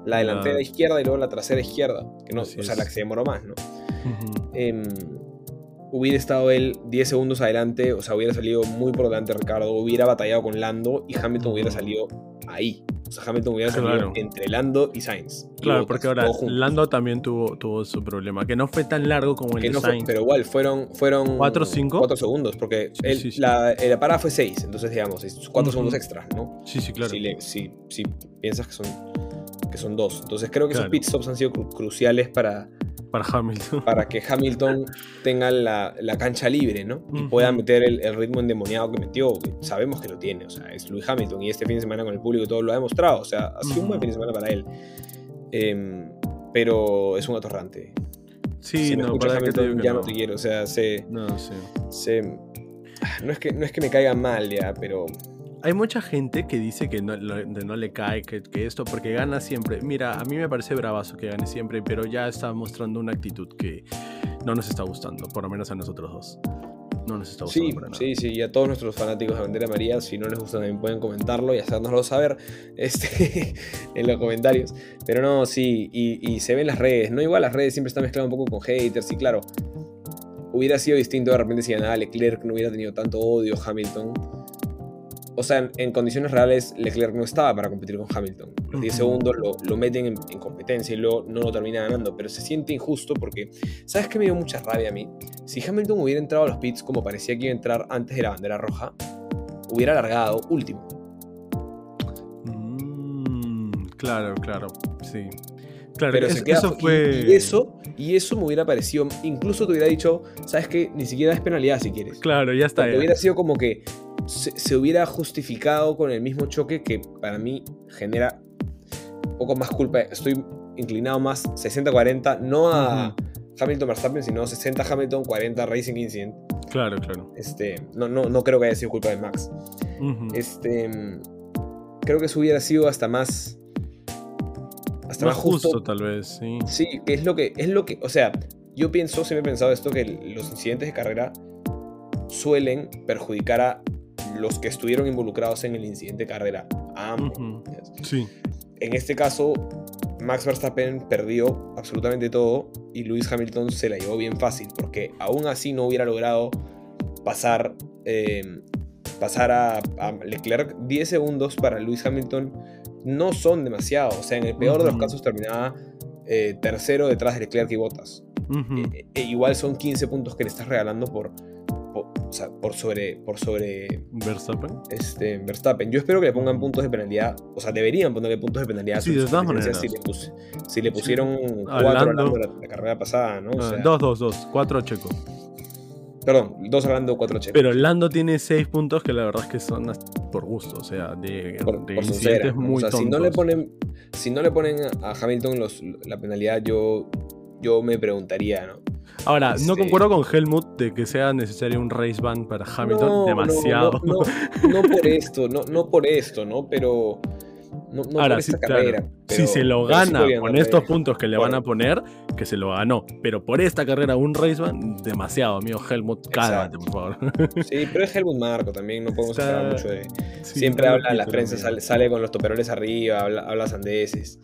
la delantera La- izquierda y luego la trasera izquierda. Que no, o sea, es. la que se demoró más, ¿no? Hubiera estado él 10 segundos adelante. O sea, hubiera salido muy por delante Ricardo. Hubiera batallado con Lando y Hamilton hubiera Ujú. salido ahí. O sea, Hamilton hubiera salido Claro. entre Lando y Sainz. Claro, porque ahora. Lando también tuvo, tuvo su problema, que no fue tan largo como el Que de no fue- Sainz. pero igual, fueron, fueron ¿Cuatro, cinco? cuatro segundos, porque Sí, el- sí, sí. La, la parada fue 6, entonces digamos, es 4 Ujú. segundos extra, ¿no? Sí, sí, claro. Si, le- si- si piensas que son, que son dos. Entonces creo que Claro. esos pit stops han sido cru- cruciales para, Para Hamilton. [LAUGHS] para que Hamilton tenga la, la cancha libre, ¿no? Y pueda meter el, el ritmo endemoniado que metió, que sabemos que lo tiene, o sea, es Lewis Hamilton y este fin de semana con el público todo lo ha demostrado, o sea, ha sido un buen fin de semana para él. Em, pero es un atorrante. Sí, si no, para que te Hamilton que ya no. no te quiero, o sea, se... No, sí. se- no, es que, no es que me caiga mal ya, pero hay mucha gente que dice que no, no le cae, que, que, esto, porque gana siempre. Mira, a mí me parece bravazo que gane siempre, pero ya está mostrando una actitud que no nos está gustando, por lo menos a nosotros dos. No nos está gustando sí, para nada. Sí, sí, y a todos nuestros fanáticos de Bandera María, si no les gusta también pueden comentarlo y hacérnoslo saber [LAUGHS] este, en los comentarios. Pero no, sí, y, y se ven las redes, ¿no? Igual las redes siempre están mezcladas un poco con haters, y claro, hubiera sido distinto de repente si ganaba Leclerc, no hubiera tenido tanto odio Hamilton. O sea, en, en condiciones reales Leclerc no estaba para competir con Hamilton. Los 10 Ujú. segundos lo, lo meten en, en competencia y luego no lo termina ganando. Pero se siente injusto porque, ¿sabes qué me dio mucha rabia a mí? Si Hamilton hubiera entrado a los pits como parecía que iba a entrar antes de la bandera roja, hubiera largado último. Mm, claro, claro, sí. Claro, Pero es- se queda eso y- fue... y, eso y eso me hubiera parecido incluso te hubiera dicho sabes que ni siquiera es penalidad si quieres Claro, ya está. Ya. hubiera sido como que se, se hubiera justificado con el mismo choque que para mí genera un poco más culpa. Estoy inclinado más 60-40 no a Hamilton Verstappen sino 60 Hamilton 40 Racing Incident. Claro, claro. este no, no, no creo que haya sido culpa de Max. Este creo que eso hubiera sido hasta más hasta Más más, justo, justo tal vez, sí. Sí, que es lo que, es lo que, o sea, yo pienso, siempre he pensado esto, que los incidentes de carrera suelen perjudicar a los que estuvieron involucrados en el incidente de carrera, ambos. Sí. En este caso, Max Verstappen perdió absolutamente todo y Lewis Hamilton se la llevó bien fácil, porque aún así no hubiera logrado pasar, eh, pasar a, a Leclerc 10 segundos para Lewis Hamilton no son demasiado. O sea, en el peor de los casos terminaba eh, tercero detrás de Leclerc y Bottas. Ujú. E- e igual son 15 puntos que le estás regalando por, o sea, por sobre, por sobre Verstappen. este, Verstappen. Yo espero que le pongan puntos de penalidad. O sea, deberían ponerle puntos de penalidad. a Sí, de todas competencias Si maneras. le, pus- si le pusieron A 4 a Lando. Lando la, la carrera pasada, ¿no? O Ah, sea, 2, 2, 2. 4 Checo. Perdón, 2 Lando, 4 Checo. Pero Lando tiene 6 puntos que la verdad es que son por gusto. O sea, de, por, de por incidentes muy o sea, si no le ponen si no le ponen a Hamilton los, la penalidad yo yo me preguntaría no Ahora, no concuerdo con Helmut de que sea necesario un race ban para Hamilton. No, Demasiado. no, no, no por esto no, no por esto no pero no, no Ahora, por sí, esta claro. carrera si pero- se lo sí gana con estos puntos que le van a poner, que se lo ganó. Pero por esta carrera, un race ban, demasiado, amigo Helmut. Cálmate, por favor. sí pero es Helmut Marco también no podemos Está- esperar mucho de Sí, siempre habla la prensa sale, sale con los toperoles arriba habla, habla sandeces.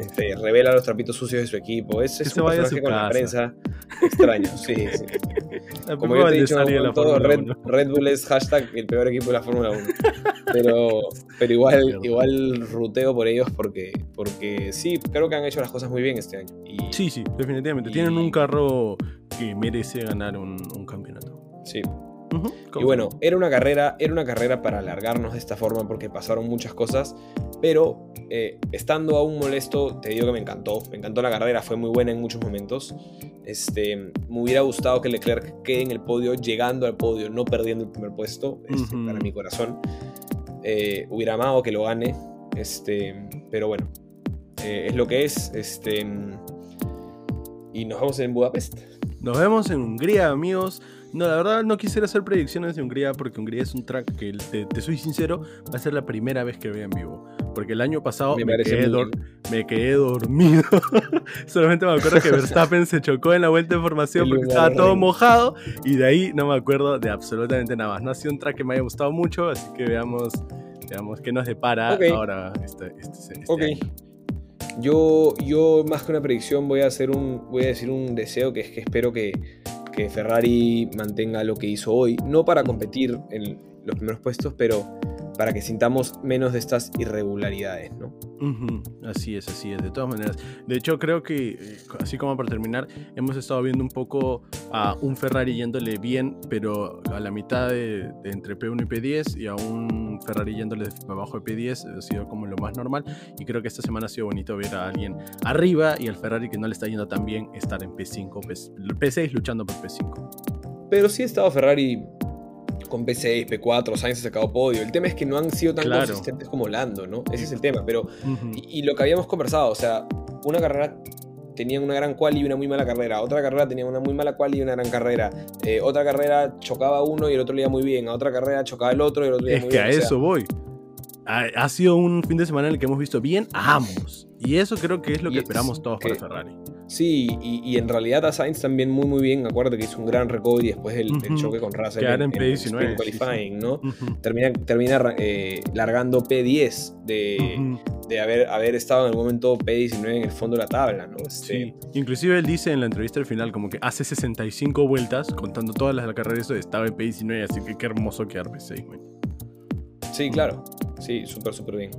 Este, revela los trapitos sucios de su equipo es, es un vaya personaje con la casa. prensa extraño sí, sí. [LAUGHS] La Como yo te he dicho, la con todo, Red, 1. Red Bull es hashtag el peor equipo de la Fórmula 1. Pero, pero igual, igual ruteo por ellos porque, porque sí, creo que han hecho las cosas muy bien este año. Y, Sí, sí, definitivamente. Y- Tienen un carro que merece ganar un, un campeonato. sí. Y bueno, era una carrera, era una carrera para alargarnos de esta forma porque pasaron muchas cosas. Pero eh, estando aún molesto, te digo que me encantó. Me encantó la carrera, fue muy buena en muchos momentos. Este, me hubiera gustado que Leclerc quede en el podio, llegando al podio, no perdiendo el primer puesto, este, para mi corazón. Eh, hubiera amado que lo gane, este, pero bueno, eh, es lo que es. Este, y nos vemos en Budapest. Nos vemos en Hungría, amigos. No, la verdad no quisiera hacer predicciones de Hungría porque Hungría es un track que, te, te soy sincero, va a ser la primera vez que vea en vivo. Porque el año pasado Me quedé, muy dor- me quedé dormido. [LAUGHS] Solamente me acuerdo que Verstappen se chocó en la vuelta de formación porque estaba todo mojado y de ahí no me acuerdo de absolutamente nada más. No ha sido un track que me haya gustado mucho, así que veamos, veamos qué nos depara ahora este, este, este año. Yo, yo más que una predicción voy a hacer un, voy a decir un deseo que es que espero que, que Ferrari mantenga lo que hizo hoy, no para competir en los primeros puestos, pero para que sintamos menos de estas irregularidades, ¿no? Así es, así es, de todas maneras. De hecho, creo que, eh, así como para terminar, hemos estado viendo un poco a un Ferrari yéndole bien, pero a la mitad de, de entre P1 y P10, y a un Ferrari yéndole abajo de P10, ha sido como lo más normal. Y creo que esta semana ha sido bonito ver a alguien arriba y al Ferrari que no le está yendo tan bien estar en P5, P- P6 luchando por P5. Pero sí ha estado Ferrari con P6, P4, Sainz ha sacado podio. El tema es que no han sido tan Claro. consistentes como Lando, ¿no? Ese es el tema. Pero. Y, y lo que habíamos conversado, o sea, una carrera tenían una gran quali y una muy mala carrera. Otra carrera tenía una muy mala quali y una gran carrera. Eh, otra carrera chocaba uno y el otro le iba muy bien. A otra carrera chocaba el otro y el otro le iba Es muy que bien. a O sea, eso voy. Ha, ha sido un fin de semana en el que hemos visto bien a ambos. Y eso creo que es lo Y que es esperamos todos para que- Ferrari. Sí, y, y en realidad a Sainz también muy muy bien. Acuérdate que hizo un gran recovery después del, choque con Russell en en, P19, sprint sí, sí. qualifying, ¿no? Ujú, Termina, termina eh, largando P10 de, ujú. de haber, haber estado en algún momento P19 en el fondo de la tabla, ¿no? Este, Sí. Inclusive él dice en la entrevista al final como que hace 65 vueltas, contando todas las carreras, eso estaba en P19, así que qué hermoso quedar P6, man. Sí, claro. Sí, súper, súper bien.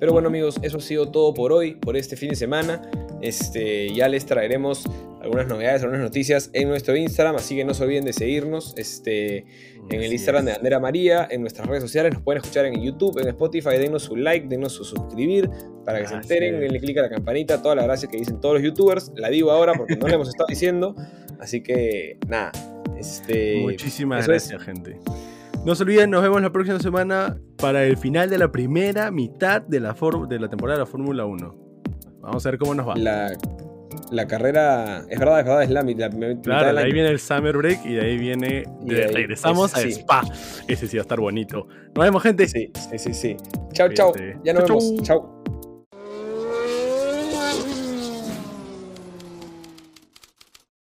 Pero bueno, amigos, eso ha sido todo por hoy, por este fin de semana. Este, ya les traeremos algunas novedades, algunas noticias en nuestro Instagram, así que no se olviden de seguirnos este, en el Instagram de es. Andera María, en nuestras redes sociales, nos pueden escuchar en YouTube, en Spotify, denos su like, denos su suscribir para que se enteren, denle click a la campanita, todas las gracias que dicen todos los youtubers, la digo ahora porque no le hemos estado diciendo, así que nada. Este, Muchísimas es. gracias, gente. No se olviden, nos vemos la próxima semana para el final de la primera mitad de la, for- de la temporada de la Fórmula 1. Vamos a ver cómo nos va. La, la carrera, es verdad, es verdad, es la, mitad Claro, de ahí viene el Summer Break y de ahí viene. Y de- de ahí, regresamos ese a sí. Spa. Ese sí va a estar bonito. Nos vemos, gente. Sí, sí, sí, sí. Chao, chao. Ya nos Chau, vemos. chau. Chao.